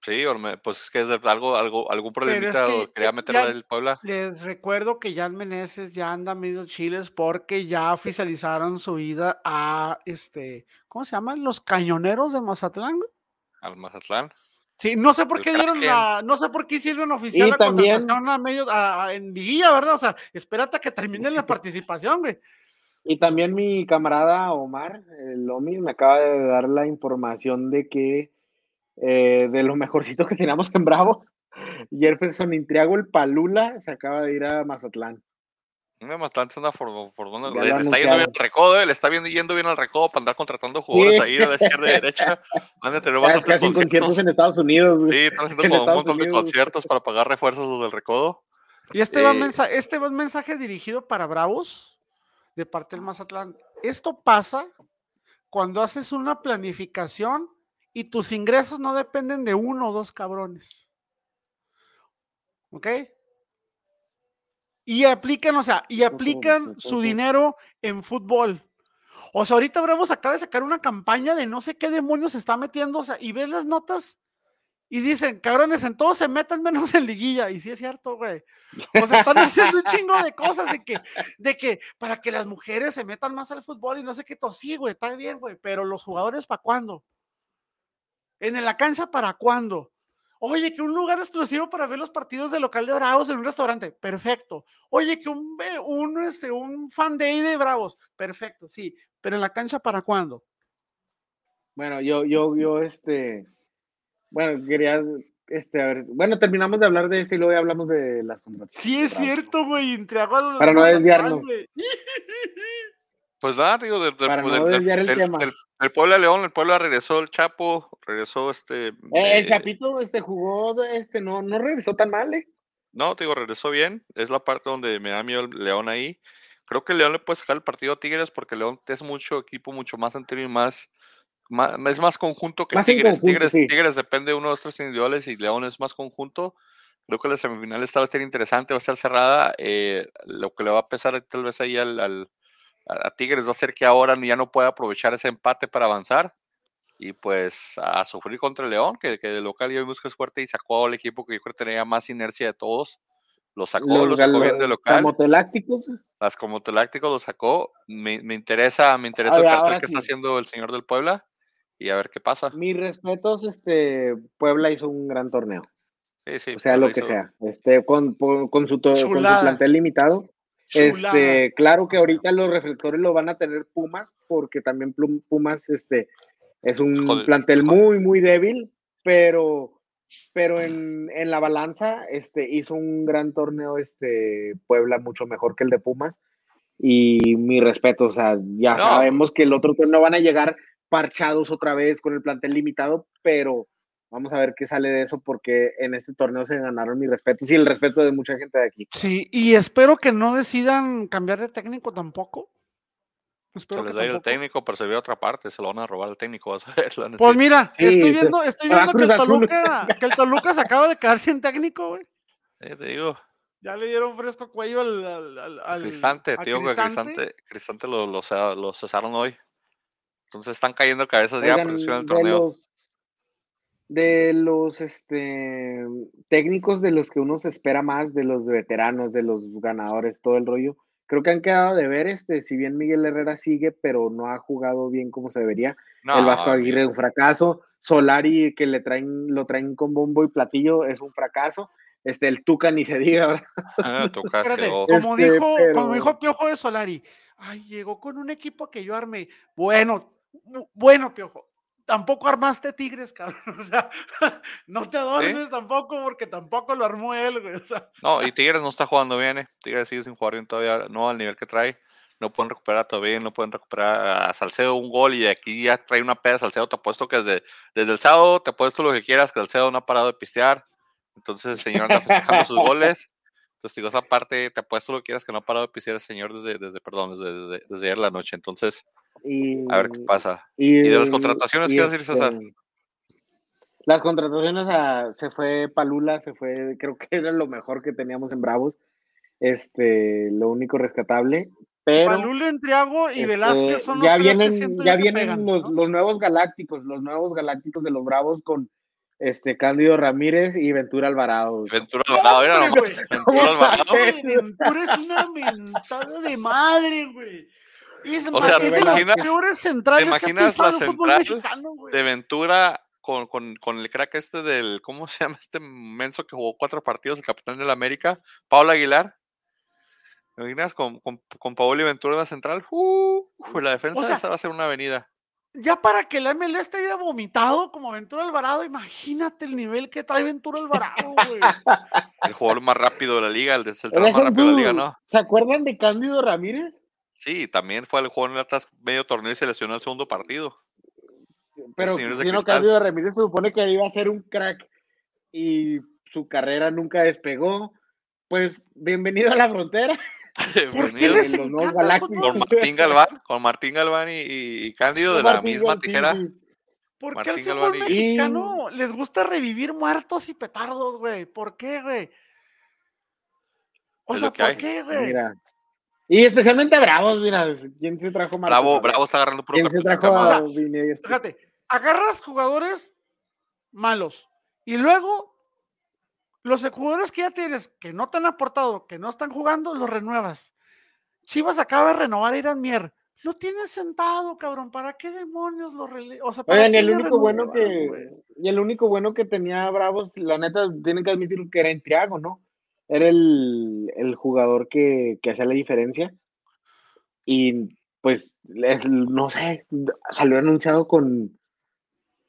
[SPEAKER 1] Sí, Orme- pues es que es algo, algo, algún problemita
[SPEAKER 3] que
[SPEAKER 1] lo quería
[SPEAKER 3] ya-
[SPEAKER 1] meter
[SPEAKER 3] ya-
[SPEAKER 1] el Puebla.
[SPEAKER 3] Les recuerdo que Jan Meneses ya anda medio chiles porque ya oficializaron su ida a este, ¿cómo se llaman? Los cañoneros de Mazatlán.
[SPEAKER 1] al Mazatlán.
[SPEAKER 3] Sí, no sé por qué dieron la, no sé por qué hicieron oficial
[SPEAKER 2] Y
[SPEAKER 3] la
[SPEAKER 2] también-
[SPEAKER 3] contratación a medio, a- a- en liguilla, ¿verdad? O sea, espérate a que termine la participación, güey.
[SPEAKER 2] Y también mi camarada Omar, el Lomi, me acaba de dar la información de que eh, de lo mejorcito que teníamos en Bravo, Jefferson Intriago, el Palula, se acaba de ir a Mazatlán.
[SPEAKER 1] Se anda formando-
[SPEAKER 2] Ya
[SPEAKER 1] le, está yendo bien al recodo, eh, le está viendo, yendo bien al recodo para andar contratando jugadores
[SPEAKER 2] Sí.
[SPEAKER 1] ahí de la izquierda y derecha. Van a tener bastantes
[SPEAKER 2] conciertos
[SPEAKER 1] conciertos.
[SPEAKER 2] en Estados Unidos. güey.
[SPEAKER 1] Sí, están haciendo
[SPEAKER 2] en
[SPEAKER 1] como un montón de conciertos para pagar refuerzos los del recodo.
[SPEAKER 3] Y este va,
[SPEAKER 1] Eh,
[SPEAKER 3] mensa- este va un mensaje dirigido para Bravos de parte del Mazatlán. Esto pasa cuando haces una planificación y tus ingresos no dependen de uno o dos cabrones. ¿Ok? Y aplican, o sea, y aplican su dinero en fútbol. O sea, ahorita Bravos acaba de sacar una campaña de no sé qué demonios se está metiendo, o sea, y ves las notas y dicen, cabrones, en todo se metan menos en liguilla. Y sí es cierto, güey. O sea, están haciendo un chingo de cosas de que, de que para que las mujeres se metan más al fútbol y no sé qué todo. Sí, güey, está bien, güey. Pero los jugadores, ¿para cuándo? En la cancha, ¿para cuándo? Oye, que un lugar exclusivo para ver los partidos de local de Bravos en un restaurante. Perfecto. Oye, que un, un, este, un fan day de Bravos. Perfecto, sí. Pero en la cancha, ¿para cuándo?
[SPEAKER 2] Bueno, yo, yo, yo, este, bueno, quería, este, a ver, bueno, terminamos de hablar de este y luego ya hablamos de las contrataciones.
[SPEAKER 3] Sí, es cierto, güey.
[SPEAKER 2] Para no desviarnos.
[SPEAKER 1] Pues nada, digo, del, del-
[SPEAKER 2] no
[SPEAKER 1] del-
[SPEAKER 2] el
[SPEAKER 1] del Puebla León, el Puebla regresó el Chapo, regresó este.
[SPEAKER 2] Eh, el
[SPEAKER 1] eh,
[SPEAKER 2] Chapito, este, jugó, este, no, no regresó tan mal, eh.
[SPEAKER 1] No, te digo, regresó bien. Es la parte donde me da miedo el León ahí. Creo que el León le puede sacar el partido a Tigres porque León es mucho equipo, mucho más entero y más, es más conjunto que
[SPEAKER 2] Más
[SPEAKER 1] Tigres.
[SPEAKER 2] conjunto,
[SPEAKER 1] Tigres,
[SPEAKER 2] sí.
[SPEAKER 1] Tigres depende de uno de los tres individuales y León es más conjunto. Creo que la semifinal esta va a estar interesante, va a estar cerrada. eh, lo que le va a pesar tal vez ahí al, al- a a Tigres va a ser que ahora ya no puede aprovechar ese empate para avanzar. Y pues a sufrir contra el León, que, que de local ya vimos que es fuerte y sacó al equipo que yo creo que tenía más inercia de todos. Lo sacó, lo sacó bien de local.
[SPEAKER 2] Camotelácticos,
[SPEAKER 1] Las como Teláctico lo sacó. Me, me interesa, me interesa
[SPEAKER 2] A
[SPEAKER 1] el
[SPEAKER 2] ver,
[SPEAKER 1] cartel que está haciendo el señor del Puebla y a ver qué pasa.
[SPEAKER 2] mis respetos, este, Puebla hizo un gran torneo.
[SPEAKER 1] Sí, sí,
[SPEAKER 2] o sea,
[SPEAKER 1] Puebla
[SPEAKER 2] lo que
[SPEAKER 1] hizo-
[SPEAKER 2] sea, este, con, con, con su, con su plantel limitado.
[SPEAKER 3] Chulada.
[SPEAKER 2] Este, claro que ahorita los reflectores lo van a tener Pumas, porque también Pumas, este, es un
[SPEAKER 1] Joder,
[SPEAKER 2] plantel
[SPEAKER 1] joder.
[SPEAKER 2] muy, muy débil, pero, pero en, en la balanza, este, hizo un gran torneo, este, Puebla mucho mejor que el de Pumas, y mi respeto, o sea, ya
[SPEAKER 1] No.
[SPEAKER 2] sabemos que el otro torneo van a llegar parchados otra vez con el plantel limitado, pero vamos a ver qué sale de eso, porque en este torneo se ganaron mis respetos y el respeto de mucha gente de aquí.
[SPEAKER 3] Sí, y espero que no decidan cambiar de técnico tampoco.
[SPEAKER 1] Se
[SPEAKER 3] Espero
[SPEAKER 1] les
[SPEAKER 3] que
[SPEAKER 1] da el técnico, pero se ve a otra parte, se lo van a robar al técnico, vas a ver. la neta.
[SPEAKER 3] Pues mira,
[SPEAKER 2] Sí,
[SPEAKER 3] estoy
[SPEAKER 2] se-
[SPEAKER 3] viendo, estoy
[SPEAKER 2] se
[SPEAKER 3] viendo que el. Toluca, que el Toluca se acaba de quedar sin técnico, güey.
[SPEAKER 1] Eh, te digo,
[SPEAKER 3] Ya le dieron fresco cuello al. al, al- al-
[SPEAKER 1] Cristante,
[SPEAKER 3] a
[SPEAKER 1] tío, que
[SPEAKER 3] Cristante.
[SPEAKER 1] Cristante, Cristante lo, lo, lo cesaron hoy. Entonces están cayendo cabezas ya por
[SPEAKER 2] Oigan,
[SPEAKER 1] el final del
[SPEAKER 2] de
[SPEAKER 1] torneo.
[SPEAKER 2] los de los este técnicos de los que uno se espera más, de los veteranos, de los ganadores, todo el rollo. Creo que han quedado de ver, este, si bien Miguel Herrera sigue, pero no ha jugado bien como se debería. el Vasco. Aguirre un fracaso. Solari que le traen, lo traen con bombo y platillo, es un fracaso. Este, el Tuca ni se diga, ¿verdad?
[SPEAKER 1] Ah, Tuca
[SPEAKER 3] Espérate, como
[SPEAKER 2] Este,
[SPEAKER 3] dijo,
[SPEAKER 2] pero-
[SPEAKER 3] como dijo Piojo de Solari, ay, llegó con un equipo que yo armé. Bueno, bu- bueno, Piojo, tampoco armaste Tigres, cabrón. O sea, no te adornes tampoco porque tampoco lo armó él, güey. O sea,
[SPEAKER 1] No, y Tigres no está jugando bien, eh. Tigres sigue sin jugar bien todavía, no al nivel que trae. No pueden recuperar todavía, no pueden recuperar a Salcedo un gol y de aquí ya trae una peda Salcedo. Te apuesto que desde, desde el sábado te apuesto lo que quieras, que Salcedo no ha parado de pistear. Entonces el señor anda festejando sus goles. Entonces, digo, esa parte, te apuesto lo que quieras, que no ha parado de pistear el señor desde, desde perdón, desde, desde, desde ayer la noche. Entonces,
[SPEAKER 2] Y,
[SPEAKER 1] a ver qué pasa.
[SPEAKER 2] Y,
[SPEAKER 1] ¿Y de las contrataciones qué vas a decir, César?
[SPEAKER 2] este, Las contrataciones a- se fue Palula, se fue, creo que era lo mejor que teníamos en Bravos. Este, lo único rescatable. Pero
[SPEAKER 3] Palulo, Entriago y
[SPEAKER 2] este,
[SPEAKER 3] Velázquez son los
[SPEAKER 2] ya
[SPEAKER 3] que
[SPEAKER 2] vienen,
[SPEAKER 3] siento
[SPEAKER 2] ya
[SPEAKER 3] que
[SPEAKER 2] vienen
[SPEAKER 3] pegan,
[SPEAKER 2] los,
[SPEAKER 3] ¿no?
[SPEAKER 2] los nuevos galácticos, los nuevos galácticos de los Bravos con este Cándido Ramírez y Ventura Alvarado.
[SPEAKER 1] Ventura Alvarado, era
[SPEAKER 3] ¡Hombre,
[SPEAKER 1] nomás.
[SPEAKER 3] güey!
[SPEAKER 1] Ventura
[SPEAKER 2] ¿Cómo
[SPEAKER 1] Alvarado.
[SPEAKER 3] Ventura es una mentada de madre, güey. Es,
[SPEAKER 1] O sea,
[SPEAKER 3] es
[SPEAKER 2] ¿te
[SPEAKER 3] de
[SPEAKER 2] imaginas-
[SPEAKER 3] peores centrales
[SPEAKER 1] te
[SPEAKER 3] que ha
[SPEAKER 1] imaginas la central
[SPEAKER 3] mexicano,
[SPEAKER 1] de Ventura con, con, con el crack este del, ¿cómo se llama este menso que jugó cuatro partidos, el capitán del América? Pablo Aguilar. ¿Me imaginas con, con, con Paolo y Ventura en la central? Uh, la defensa
[SPEAKER 3] O sea,
[SPEAKER 1] esa va a ser una avenida.
[SPEAKER 3] Ya para que la MLS te haya vomitado como Ventura Alvarado, imagínate el nivel que trae Ventura Alvarado, güey.
[SPEAKER 1] El jugador más rápido de la liga, el
[SPEAKER 2] Deja
[SPEAKER 1] central más rápido de la liga, ¿no?
[SPEAKER 2] ¿Se acuerdan de Cándido Ramírez?
[SPEAKER 1] Sí, también fue el jugador en el Atlas medio torneo y se lesionó el segundo partido.
[SPEAKER 2] Pero
[SPEAKER 1] señores de
[SPEAKER 2] si no,
[SPEAKER 1] cristal.
[SPEAKER 2] Cándido Ramírez se supone que iba a ser un crack y su carrera nunca despegó. Pues bienvenido a la frontera.
[SPEAKER 3] ¿Por qué
[SPEAKER 1] Bienvenido.
[SPEAKER 3] les fútbol?
[SPEAKER 1] Con Martín Galván, con Martín Galván y, y- Cándido de la
[SPEAKER 2] Martín
[SPEAKER 1] misma
[SPEAKER 2] Gal- sí,
[SPEAKER 1] tijera.
[SPEAKER 2] sí.
[SPEAKER 3] ¿Por qué al fútbol
[SPEAKER 1] Galván y-
[SPEAKER 3] mexicano les gusta revivir muertos y petardos, güey? ¿Por qué, güey? O
[SPEAKER 1] Es
[SPEAKER 3] sea, ¿por
[SPEAKER 1] hay.
[SPEAKER 3] qué, güey?
[SPEAKER 2] Mira. Y especialmente a Bravos, mira, ¿quién se trajo Marcos
[SPEAKER 1] Bravo? Bravo está agarrando puro
[SPEAKER 2] ¿Quién se trajo a Vinegre?
[SPEAKER 3] Fíjate, agarras jugadores malos y luego los jugadores que ya tienes que no te han aportado, que no están jugando, los renuevas. Chivas acaba de renovar a Irán Mier. Lo tienes sentado, cabrón. ¿Para qué demonios lo rele O sea, ¿para
[SPEAKER 2] Oigan, y el único bueno que y el único bueno que tenía Bravos, la neta, tienen que admitir que era Entriago, ¿no? Era el, el jugador que, que hacía la diferencia. Y pues, no sé, salió anunciado con,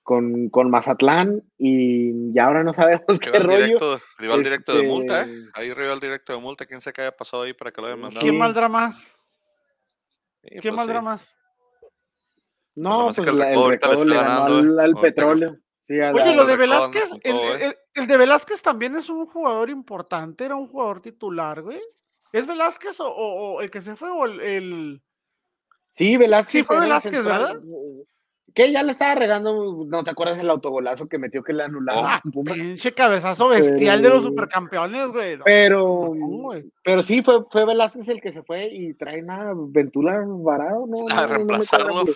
[SPEAKER 2] con, con Mazatlán y ya ahora no sabemos qué
[SPEAKER 1] Rival
[SPEAKER 2] rollo.
[SPEAKER 1] directo, rival directo de multa, ¿eh?
[SPEAKER 2] Este-
[SPEAKER 1] Ahí rival directo de multa. ¿Quién se haya pasado ahí para que lo hayan mandado?
[SPEAKER 3] ¿Quién
[SPEAKER 2] Sí.
[SPEAKER 3] valdrá más?
[SPEAKER 1] Sí,
[SPEAKER 3] ¿Quién
[SPEAKER 1] pues
[SPEAKER 3] valdrá
[SPEAKER 1] sí.
[SPEAKER 3] más?
[SPEAKER 2] No,
[SPEAKER 1] Pues
[SPEAKER 2] pues
[SPEAKER 1] que el
[SPEAKER 2] la- el
[SPEAKER 1] recodo le
[SPEAKER 2] ganó al,
[SPEAKER 1] ¿eh?
[SPEAKER 2] al petróleo. Sí, a
[SPEAKER 3] Oye, lo de Velázquez,
[SPEAKER 1] con
[SPEAKER 3] el,
[SPEAKER 1] todo, ¿eh?
[SPEAKER 3] el- el de Velázquez también es un jugador importante, era un jugador titular, güey. ¿Es Velázquez o, o- o el que se fue o el, el-
[SPEAKER 2] Sí, Velázquez.
[SPEAKER 3] Sí, fue Velázquez,
[SPEAKER 2] central. Que ya le estaba regando, no te acuerdas el autogolazo que metió que le anularon
[SPEAKER 1] Oh.
[SPEAKER 3] Ah,
[SPEAKER 2] a
[SPEAKER 3] pinche cabezazo bestial de los supercampeones, güey? No,
[SPEAKER 2] Pero,
[SPEAKER 3] no,
[SPEAKER 2] pero sí, fue, fue Velázquez el que se fue y trae nada, Ventura varado, ¿no?
[SPEAKER 1] Ah,
[SPEAKER 2] no, no me
[SPEAKER 1] reemplazarlo.
[SPEAKER 2] güey.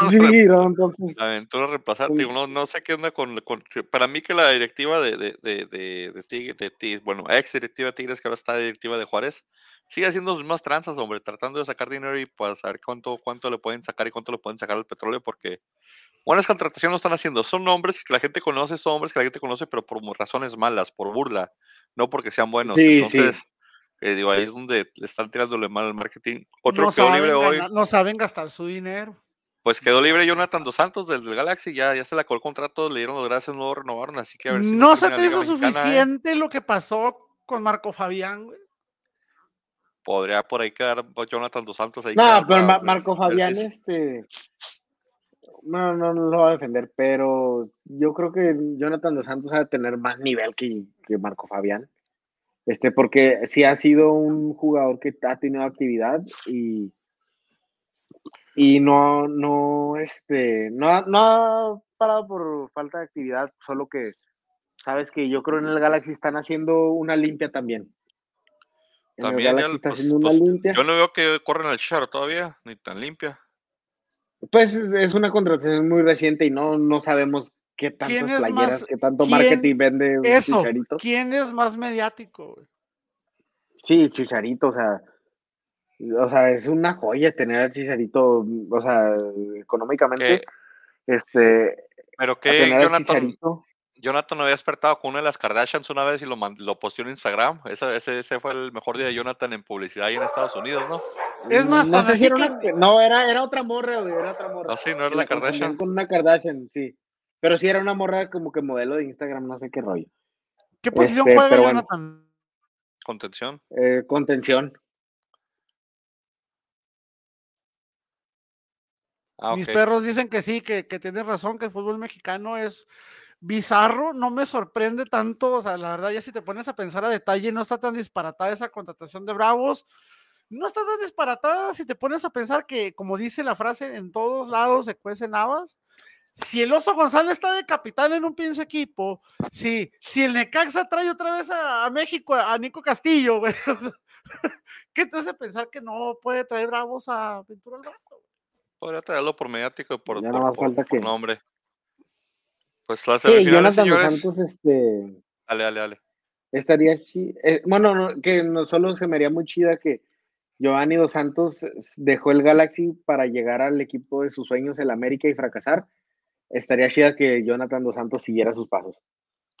[SPEAKER 2] Sí, no, entonces,
[SPEAKER 1] La aventura reemplazar, digo, no, no sé qué onda con, con- para mí que la directiva de, de, de, de, de Tigre- de Tigre- bueno, ex directiva de Tigres, que ahora está directiva de Juárez, sigue haciendo sus mismas tranzas, hombre, tratando de sacar dinero y pues saber cuánto, cuánto le pueden sacar y cuánto le pueden sacar al petróleo, porque buenas contrataciones no están haciendo, son nombres que la gente conoce, son hombres que la gente conoce, pero por razones malas, por burla, no porque sean buenos.
[SPEAKER 2] Sí, sí.
[SPEAKER 1] Entonces, eh, digo, ahí es donde le están tirándole mal al marketing. Otro
[SPEAKER 3] no,
[SPEAKER 1] quedó libre hoy.
[SPEAKER 3] no saben gastar su dinero.
[SPEAKER 1] Pues quedó libre Jonathan Dos Santos del, del Galaxy, ya, ya se le acabó el contrato, le dieron las gracias, no lo renovaron, así que a ver si
[SPEAKER 3] No se te hizo
[SPEAKER 1] ¿eh?
[SPEAKER 3] suficiente lo que pasó con Marco Fabián, güey.
[SPEAKER 1] Podría por ahí quedar Jonathan Dos Santos ahí.
[SPEAKER 2] no, pero Marco
[SPEAKER 1] si
[SPEAKER 2] Fabián,
[SPEAKER 1] es-
[SPEAKER 2] este, no, no, no lo va a defender, pero yo creo que Jonathan Dos Santos ha de tener más nivel que, que Marco Fabián, este, porque sí ha sido un jugador que ha tenido actividad y y no, no, este, no, ha- no ha parado por falta de actividad, solo que sabes que yo creo en el Galaxy están haciendo una limpia también. El
[SPEAKER 1] También ya,
[SPEAKER 2] Galaxy está
[SPEAKER 1] pues,
[SPEAKER 2] haciendo una
[SPEAKER 1] pues,
[SPEAKER 2] limpia.
[SPEAKER 1] yo no veo que corren al Chicharo todavía, ni tan limpia.
[SPEAKER 2] Pues es una contratación muy reciente y no, no sabemos qué
[SPEAKER 3] ¿Quién
[SPEAKER 2] tantas
[SPEAKER 3] es
[SPEAKER 2] playeras,
[SPEAKER 3] más-
[SPEAKER 2] qué tanto
[SPEAKER 3] quién-
[SPEAKER 2] marketing vende
[SPEAKER 3] Eso,
[SPEAKER 2] Chicharito.
[SPEAKER 3] ¿quién es más mediático? güey?
[SPEAKER 2] Sí, Chicharito, o sea, o sea, es una joya tener al Chicharito, o sea, económicamente,
[SPEAKER 1] Que-
[SPEAKER 2] este,
[SPEAKER 1] pero
[SPEAKER 2] a
[SPEAKER 1] que Jonathan. Jonathan había despertado con una de las Kardashians una vez y lo, lo posteó en Instagram. Ese, ese, ese fue el mejor día de Jonathan en publicidad ahí en Estados Unidos, ¿no?
[SPEAKER 3] Es más,
[SPEAKER 2] no sé si era
[SPEAKER 3] que-
[SPEAKER 2] una, no, era, era otra morra, güey, era otra morra.
[SPEAKER 1] No, sí, no era la Kardashian.
[SPEAKER 2] Con una Kardashian, sí. Pero sí era una morra como que modelo de Instagram, no sé qué rollo.
[SPEAKER 3] ¿Qué posición
[SPEAKER 2] Este,
[SPEAKER 3] juega
[SPEAKER 2] bueno.
[SPEAKER 3] Jonathan?
[SPEAKER 1] Contención.
[SPEAKER 2] Eh, contención.
[SPEAKER 1] Ah,
[SPEAKER 3] Mis perros dicen que sí, que, que tienes razón, que el fútbol mexicano es bizarro, no me sorprende tanto, o sea, la verdad ya si te pones a pensar a detalle, no está tan disparatada esa contratación de Bravos, no está tan disparatada si te pones a pensar que, como dice la frase, en todos lados se cuecen habas. Si el Oso González está de capitán en un pinche equipo, si, si el Necaxa trae otra vez a, a México a Nico Castillo, güey, o sea, ¿qué te hace pensar que no puede traer Bravos a Ventura Alvarado?
[SPEAKER 1] Podría traerlo por mediático y por, por,
[SPEAKER 2] nomás
[SPEAKER 1] por-
[SPEAKER 2] falta
[SPEAKER 1] por
[SPEAKER 2] que-
[SPEAKER 1] nombre. Pues las
[SPEAKER 2] Sí,
[SPEAKER 1] semifinales,
[SPEAKER 2] Jonathan dos
[SPEAKER 1] señores.
[SPEAKER 2] Santos, este,
[SPEAKER 1] Dale, dale, dale.
[SPEAKER 2] estaría chi- eh, bueno, no, que no solo se me haría muy chida que Giovanni Dos Santos dejó el Galaxy para llegar al equipo de sus sueños, el América, y fracasar. Estaría chida que Jonathan Dos Santos siguiera sus pasos.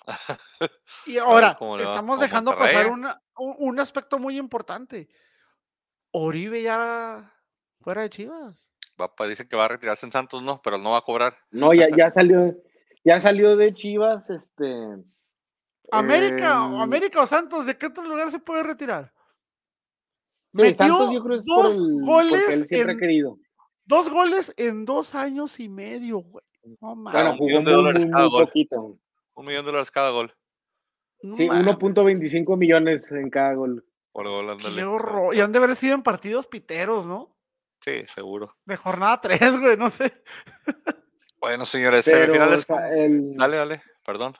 [SPEAKER 3] Y ahora, estamos dejando
[SPEAKER 1] Monterrey.
[SPEAKER 3] pasar una- un, un aspecto muy importante. Oribe ya fuera de Chivas.
[SPEAKER 1] Va, pa- dice que va a retirarse en Santos, no, pero no va a cobrar.
[SPEAKER 2] No, ya, ya salió, ya salió de Chivas, este.
[SPEAKER 3] América, o América o Santos, ¿de qué otro lugar se puede retirar?
[SPEAKER 2] sí,
[SPEAKER 3] Metió
[SPEAKER 2] Santos yo creo que es
[SPEAKER 3] dos
[SPEAKER 2] el,
[SPEAKER 3] goles
[SPEAKER 2] él siempre
[SPEAKER 3] en-
[SPEAKER 2] ha querido.
[SPEAKER 3] Dos goles en dos años y medio, güey. No mames.
[SPEAKER 2] Bueno,
[SPEAKER 1] un millón de dólares
[SPEAKER 2] muy,
[SPEAKER 1] cada
[SPEAKER 2] muy
[SPEAKER 1] gol.
[SPEAKER 2] poquito.
[SPEAKER 1] Un millón de dólares cada gol.
[SPEAKER 3] no
[SPEAKER 2] Sí,
[SPEAKER 3] mames.
[SPEAKER 2] 1.25 millones en cada gol.
[SPEAKER 1] Por gol, ándale.
[SPEAKER 3] Qué horror. Y han de haber sido en partidos piteros, ¿no?
[SPEAKER 1] Sí, seguro.
[SPEAKER 3] De jornada 3, güey, no sé.
[SPEAKER 1] Bueno, señores,
[SPEAKER 2] Pero,
[SPEAKER 1] semifinales.
[SPEAKER 2] o sea,
[SPEAKER 1] ¿cómo?
[SPEAKER 2] el-
[SPEAKER 1] Dale, dale, perdón.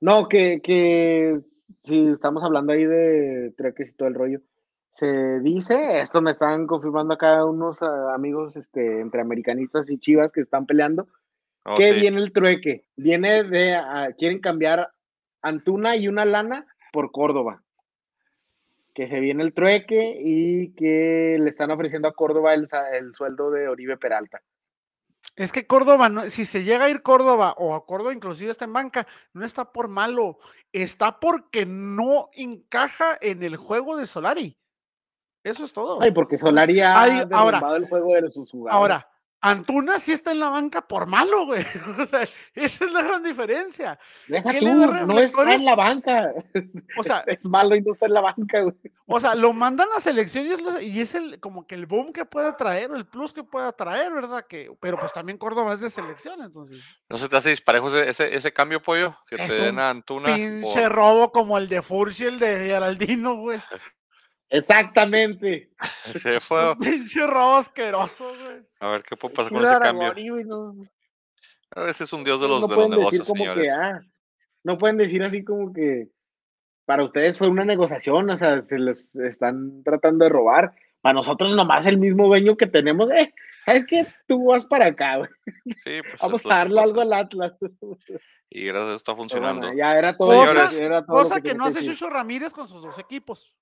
[SPEAKER 2] No, que, que si estamos hablando ahí de treques y todo el rollo, se dice, esto me están confirmando acá unos ah, amigos este, entre americanistas y chivas que están peleando,
[SPEAKER 1] No,
[SPEAKER 2] que
[SPEAKER 1] sí.
[SPEAKER 2] viene el trueque, viene de, ah, quieren cambiar Antuna y una lana por Córdoba, que se viene el trueque y que le están ofreciendo a Córdoba el, el sueldo de Oribe Peralta.
[SPEAKER 3] Es que Córdoba, no- si se llega a ir Córdoba o a Córdoba inclusive está en banca, no está por malo, está porque no encaja en el juego de Solari. Eso es todo.
[SPEAKER 2] Ay, porque Solari ha
[SPEAKER 3] Ay, ahora-
[SPEAKER 2] el juego de sus jugadores.
[SPEAKER 3] Ahora, Antuna sí está en la banca por malo, güey. O sea, esa es la gran diferencia.
[SPEAKER 2] Deja
[SPEAKER 3] ¿qué
[SPEAKER 2] tú, no está en la banca.
[SPEAKER 3] O sea,
[SPEAKER 2] es malo y no está en la banca, güey.
[SPEAKER 3] o sea, lo mandan a selección y es, lo- y es el como que el boom que pueda traer, o el plus que pueda traer, ¿verdad? Que, pero pues también Córdoba es de selección, entonces.
[SPEAKER 1] ¿No se te hace disparejo ese, ese, ese cambio, pollo? Que
[SPEAKER 3] Es
[SPEAKER 1] te den a Antuna.
[SPEAKER 3] Pinche
[SPEAKER 1] por-
[SPEAKER 3] robo como el de Furch y el de Geraldino, güey.
[SPEAKER 2] Exactamente.
[SPEAKER 1] Se fue.
[SPEAKER 3] Un pinche robo asqueroso, güey.
[SPEAKER 1] A ver qué puede pasar con ese cambio.
[SPEAKER 2] Aragoni, güey, no,
[SPEAKER 1] A veces es un dios de los,
[SPEAKER 2] no
[SPEAKER 1] de los negocios,
[SPEAKER 2] como
[SPEAKER 1] señores.
[SPEAKER 2] que, ah, no pueden decir así como que para ustedes fue una negociación, o sea, se les están tratando de robar. Para nosotros nomás el mismo dueño que tenemos, eh, ¿sabes qué? Tú vas para acá, güey.
[SPEAKER 1] Sí, pues
[SPEAKER 2] Vamos a
[SPEAKER 1] que
[SPEAKER 2] darle algo al Atlas.
[SPEAKER 1] Y gracias está funcionando.
[SPEAKER 2] bueno, ya era todo.
[SPEAKER 1] Señores.
[SPEAKER 2] era todo lo
[SPEAKER 3] Cosa que
[SPEAKER 2] tenía
[SPEAKER 3] no hace. Chucho Ramírez con sus dos equipos.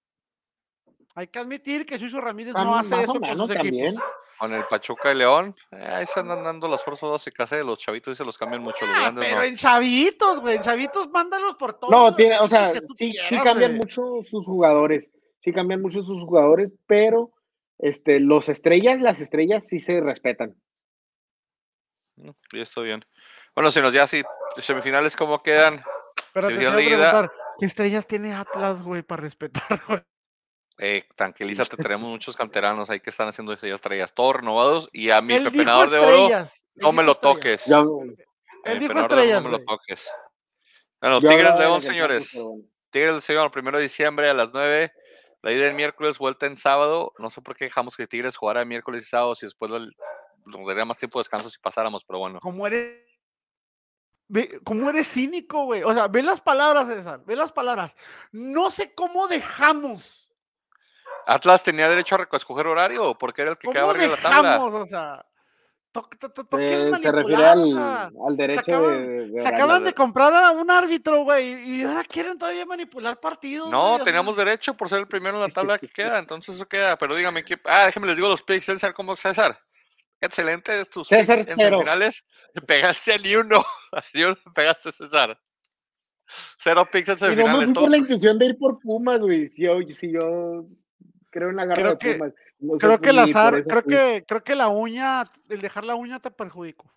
[SPEAKER 3] Hay que admitir que Chucho Ramírez no hace
[SPEAKER 2] más o
[SPEAKER 3] eso con sus
[SPEAKER 2] también.
[SPEAKER 3] equipos.
[SPEAKER 1] Con el Pachuca y León, eh, ahí se andan dando las fuerzas básicas, eh, Los chavitos y se los cambian mucho, los
[SPEAKER 3] Ah,
[SPEAKER 1] grandes
[SPEAKER 3] pero
[SPEAKER 1] no.
[SPEAKER 3] en chavitos, güey. En chavitos, mándalos por todos.
[SPEAKER 2] No,
[SPEAKER 3] los
[SPEAKER 2] tiene, o sea, sí, cambian mucho sus jugadores, sí cambian mucho sus jugadores, pero este, los estrellas, las estrellas sí se respetan.
[SPEAKER 1] Mm, Y esto bien. Bueno, si nos ya sí, semifinales, ¿cómo quedan?
[SPEAKER 3] Pero te quiero
[SPEAKER 1] de
[SPEAKER 3] preguntar, ¿qué estrellas tiene Atlas, güey, para respetar, güey?
[SPEAKER 1] Eh, tranquilízate, tenemos muchos canteranos ahí que están haciendo estrellas, todos renovados. Y a mi
[SPEAKER 3] Él
[SPEAKER 1] pepenador de oro, no me lo toques.
[SPEAKER 2] Ya,
[SPEAKER 1] A
[SPEAKER 3] Él dijo estrellas,
[SPEAKER 1] no me lo toques. Bueno, Tigres León, señores.
[SPEAKER 2] bueno.
[SPEAKER 1] Tigres el primero de diciembre a las 9. La ida del miércoles, vuelta en sábado. No sé por qué dejamos que Tigres jugara miércoles y sábado si después nos daría más tiempo de descanso si pasáramos, pero bueno.
[SPEAKER 3] ¿Cómo eres? Ve, ¿Cómo eres cínico, güey? O sea, ve las palabras, César, ve las palabras. No sé cómo dejamos
[SPEAKER 1] ¿Atlas tenía derecho a escoger horario porque era el que quedaba arriba de la tabla?
[SPEAKER 3] O sea,
[SPEAKER 2] eh, se refiere al, al derecho
[SPEAKER 3] se acaban,
[SPEAKER 2] de, de
[SPEAKER 3] se acaban de comprar a un árbitro, güey, y ahora quieren todavía manipular partidos.
[SPEAKER 1] No, teníamos derecho por ser el primero en la tabla que queda, entonces eso queda. Pero dígame, ¿qué? ah, déjenme les digo los picks, César, ¿cómo César? Excelente tus
[SPEAKER 2] César
[SPEAKER 1] picks en. Le pegaste a ni uno. A pegaste, César. Cero picks en
[SPEAKER 2] Y no me
[SPEAKER 1] semifinales.
[SPEAKER 2] fui por
[SPEAKER 1] todos-
[SPEAKER 2] la intención de ir por Pumas, güey. Si yo, si yo creo en la garra
[SPEAKER 3] Creo
[SPEAKER 2] de
[SPEAKER 3] que-
[SPEAKER 2] Pumas. no sé
[SPEAKER 3] Creo que el azar, creo
[SPEAKER 2] fui.
[SPEAKER 3] que, creo que la uña, el dejar la uña te perjudicó.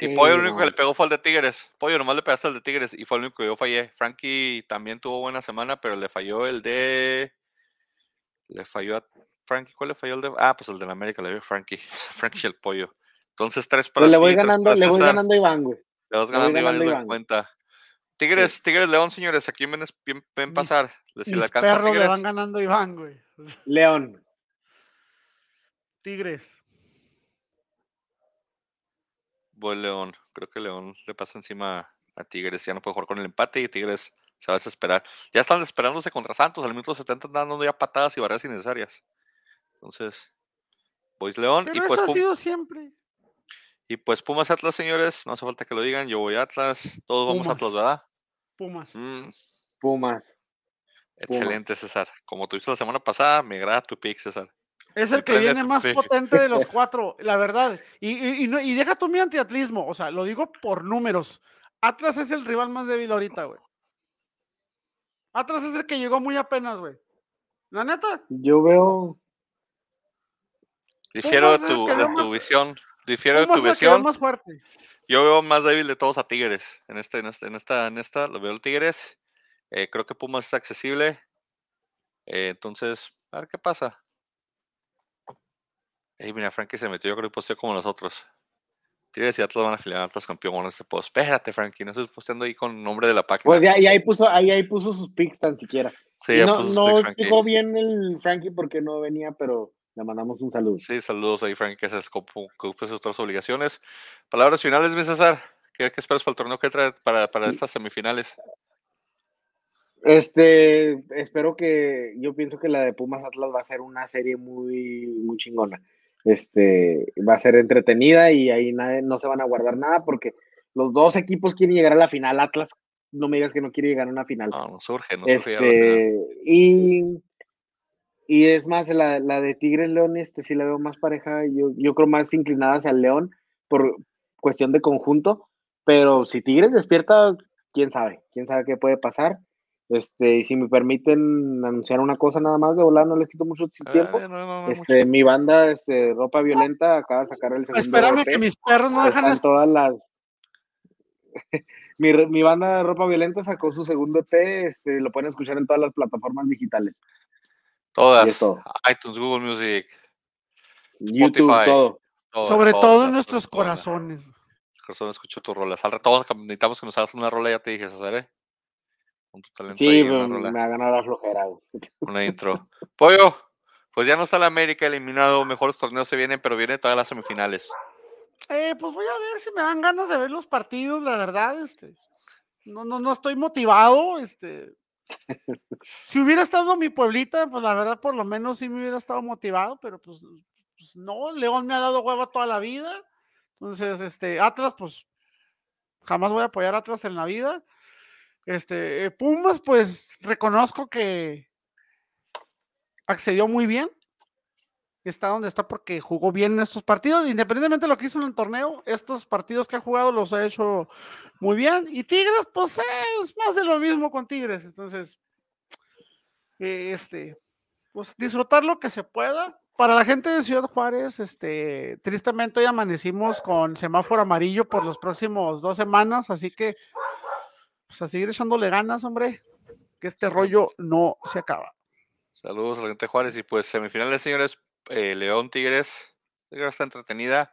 [SPEAKER 1] Y
[SPEAKER 2] Sí,
[SPEAKER 1] Pollo, el único que le pegó fue el de Tigres. Pollo, nomás le pegaste al de Tigres y fue el único que yo fallé. Frankie también tuvo buena semana, pero le falló el de. Le falló a Frankie. ¿Cuál le falló el de.? Ah, pues el de la América le dio Frankie. Frankie el pollo. Entonces, tres para
[SPEAKER 2] Pues le voy ganando,
[SPEAKER 1] para
[SPEAKER 2] le voy ganando a Iván, güey.
[SPEAKER 1] Le vas
[SPEAKER 2] le voy
[SPEAKER 1] ganando Iván,
[SPEAKER 2] ganando Iván.
[SPEAKER 1] cuenta. Tigres, Tigres León, señores. Aquí ven, pasar. Si le
[SPEAKER 3] Mis perros le van ganando a Iván, güey.
[SPEAKER 2] León.
[SPEAKER 3] Tigres.
[SPEAKER 1] Voy León. Creo que León le pasa encima a Tigres. Ya no puede jugar con el empate y Tigres se va a desesperar. Ya están desesperándose contra Santos. Al minuto 70 están dando ya patadas y barreras innecesarias. Entonces, voy León.
[SPEAKER 3] Pero
[SPEAKER 1] Y
[SPEAKER 3] eso
[SPEAKER 1] pues,
[SPEAKER 3] ha
[SPEAKER 1] Pum-
[SPEAKER 3] sido siempre.
[SPEAKER 1] y pues Pumas Atlas, señores. No hace falta que lo digan. Yo voy Atlas. Todos vamos a Atlas. ¿verdad?
[SPEAKER 3] Pumas.
[SPEAKER 1] Mm,
[SPEAKER 2] Pumas.
[SPEAKER 1] Excelente, César. Como tuviste la semana pasada, me agrada tu pick, César.
[SPEAKER 3] Es el que viene más potente de los cuatro, la verdad. Y, y, y no- y deja tú mi antiatlismo, o sea, lo digo por números. Atlas es el rival más débil ahorita, güey. Atlas es el que llegó muy apenas, güey. La neta,
[SPEAKER 2] Yo veo.
[SPEAKER 1] Difiero de tu,
[SPEAKER 3] que
[SPEAKER 1] de
[SPEAKER 3] veo
[SPEAKER 1] tu
[SPEAKER 3] más-
[SPEAKER 1] visión. Difiero de tu visión.
[SPEAKER 3] más fuerte.
[SPEAKER 1] Yo veo más débil de todos a Tigres. En este, en este, en esta, en esta, lo veo el Tigres. Eh, creo que Pumas es accesible. Eh, entonces, a ver qué pasa. Ey, mira, Frankie se metió, yo creo que posteó como los otros. Tigres y Atlas van a afiliar Atlas campeón con este post. Espérate, Frankie, no estés posteando ahí con nombre de la página.
[SPEAKER 2] Pues ya, ahí puso, ahí, ahí puso sus picks tan siquiera.
[SPEAKER 1] sí,
[SPEAKER 2] Y
[SPEAKER 1] ya
[SPEAKER 2] no
[SPEAKER 1] puso sus
[SPEAKER 2] no
[SPEAKER 1] pics, Frankie.
[SPEAKER 2] bien el Frankie porque no venía, pero le mandamos un saludo.
[SPEAKER 1] Sí, saludos ahí, Frankie, que se cumple sus otras obligaciones. Palabras finales, mi César. ¿Qué, qué esperas para el torneo que trae para, para estas semifinales?
[SPEAKER 2] Este, espero que, yo pienso que la de Pumas Atlas va a ser una serie muy, muy chingona. Este, va a ser entretenida y ahí nadie, no se van a guardar nada porque los dos equipos quieren llegar a la final. Atlas, no me digas que no quiere llegar a una final.
[SPEAKER 1] No, no surge, no surge.
[SPEAKER 2] Este, y, y es más, la, la de Tigres León, este sí la veo más pareja, yo, yo creo más inclinada hacia el León por cuestión de conjunto, pero si Tigres despierta, quién sabe, quién sabe qué puede pasar. Este, y si me permiten anunciar una cosa nada más de volar, no les quito mucho tiempo.
[SPEAKER 1] Ah, no, no, no, mucho.
[SPEAKER 2] Este, mi banda, este, Ropa Violenta, acaba de sacar el segundo
[SPEAKER 3] Espérame
[SPEAKER 2] EP.
[SPEAKER 3] que mis perros no dejan
[SPEAKER 2] Están
[SPEAKER 3] es-
[SPEAKER 2] todas las. mi, mi banda de ropa violenta sacó su segundo EP, este, lo pueden escuchar en todas las plataformas digitales.
[SPEAKER 1] Todas. iTunes, Google Music.
[SPEAKER 2] YouTube,
[SPEAKER 1] Spotify.
[SPEAKER 2] todo.
[SPEAKER 1] todas,
[SPEAKER 3] sobre
[SPEAKER 1] todas,
[SPEAKER 3] todo en nuestros corazones.
[SPEAKER 1] Corazón, escucho tus rolas. Al rato necesitamos que nos hagas una rola, ya te dije, César, ¿eh? Con tu talento
[SPEAKER 2] Sí,
[SPEAKER 1] ahí, una
[SPEAKER 2] me,
[SPEAKER 1] rola,
[SPEAKER 2] me ha ganado la flojera. güey.
[SPEAKER 1] una intro. Pollo, pues ya no está la América eliminado, mejores torneos se vienen, pero vienen todas las semifinales.
[SPEAKER 3] Eh, pues voy a ver si me dan ganas de ver los partidos, la verdad, este. No, no, no estoy motivado, este. Si hubiera estado mi pueblita, pues la verdad, por lo menos sí me hubiera estado motivado, pero pues, pues no, León me ha dado hueva toda la vida. Entonces, este, Atlas, pues jamás voy a apoyar a Atlas en la vida. Este, Pumas, pues reconozco que accedió muy bien está donde está porque jugó bien en estos partidos, independientemente de lo que hizo en el torneo, estos partidos que ha jugado los ha hecho muy bien. Y Tigres, pues es más de lo mismo con Tigres. Entonces, eh, este, pues disfrutar lo que se pueda. Para la gente de Ciudad Juárez, este, tristemente hoy amanecimos con semáforo amarillo por los próximos dos semanas, así que pues a seguir echándole ganas, hombre, que este rollo no se acaba.
[SPEAKER 1] Saludos a Juárez y pues semifinales, señores. eh, León Tigres, está entretenida.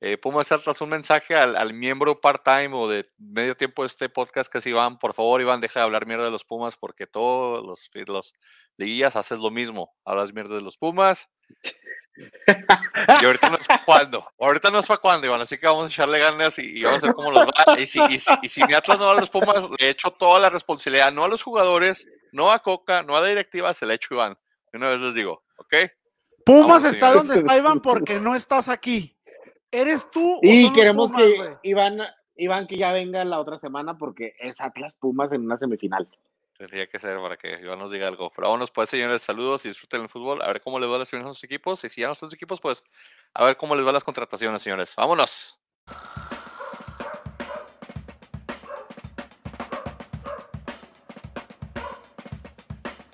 [SPEAKER 1] Eh, Pumas Atlas, un mensaje al, al miembro part-time o de medio tiempo de este podcast que es Iván. Por favor, Iván, deja de hablar mierda de los Pumas porque todos los, los liguillas haces lo mismo. Hablas mierda de los Pumas. Y ahorita no es para cuando. Ahorita no es para cuando, Iván. Así que vamos a echarle ganas y, y vamos a ver cómo los va. Y si, y, si, y si mi Atlas no va a los Pumas, le echo toda la responsabilidad, no a los jugadores, no a Coca, no a la directiva, se la echo Iván. Una vez les digo, ¿ok?
[SPEAKER 3] Pumas
[SPEAKER 1] Vamos,
[SPEAKER 3] está
[SPEAKER 1] señores.
[SPEAKER 3] donde está Iván porque no estás aquí. ¿Eres tú? o
[SPEAKER 2] Y queremos
[SPEAKER 3] Pumas,
[SPEAKER 2] que? Iván, Iván que ya venga la otra semana porque es Atlas Pumas en una semifinal.
[SPEAKER 1] Tendría que ser para que Iván nos diga algo. Pero vámonos, pues, señores, saludos y disfruten el fútbol. A ver cómo les va a las a sus equipos. Y si ya no son sus equipos, pues, a ver cómo les va las contrataciones, señores. Vámonos.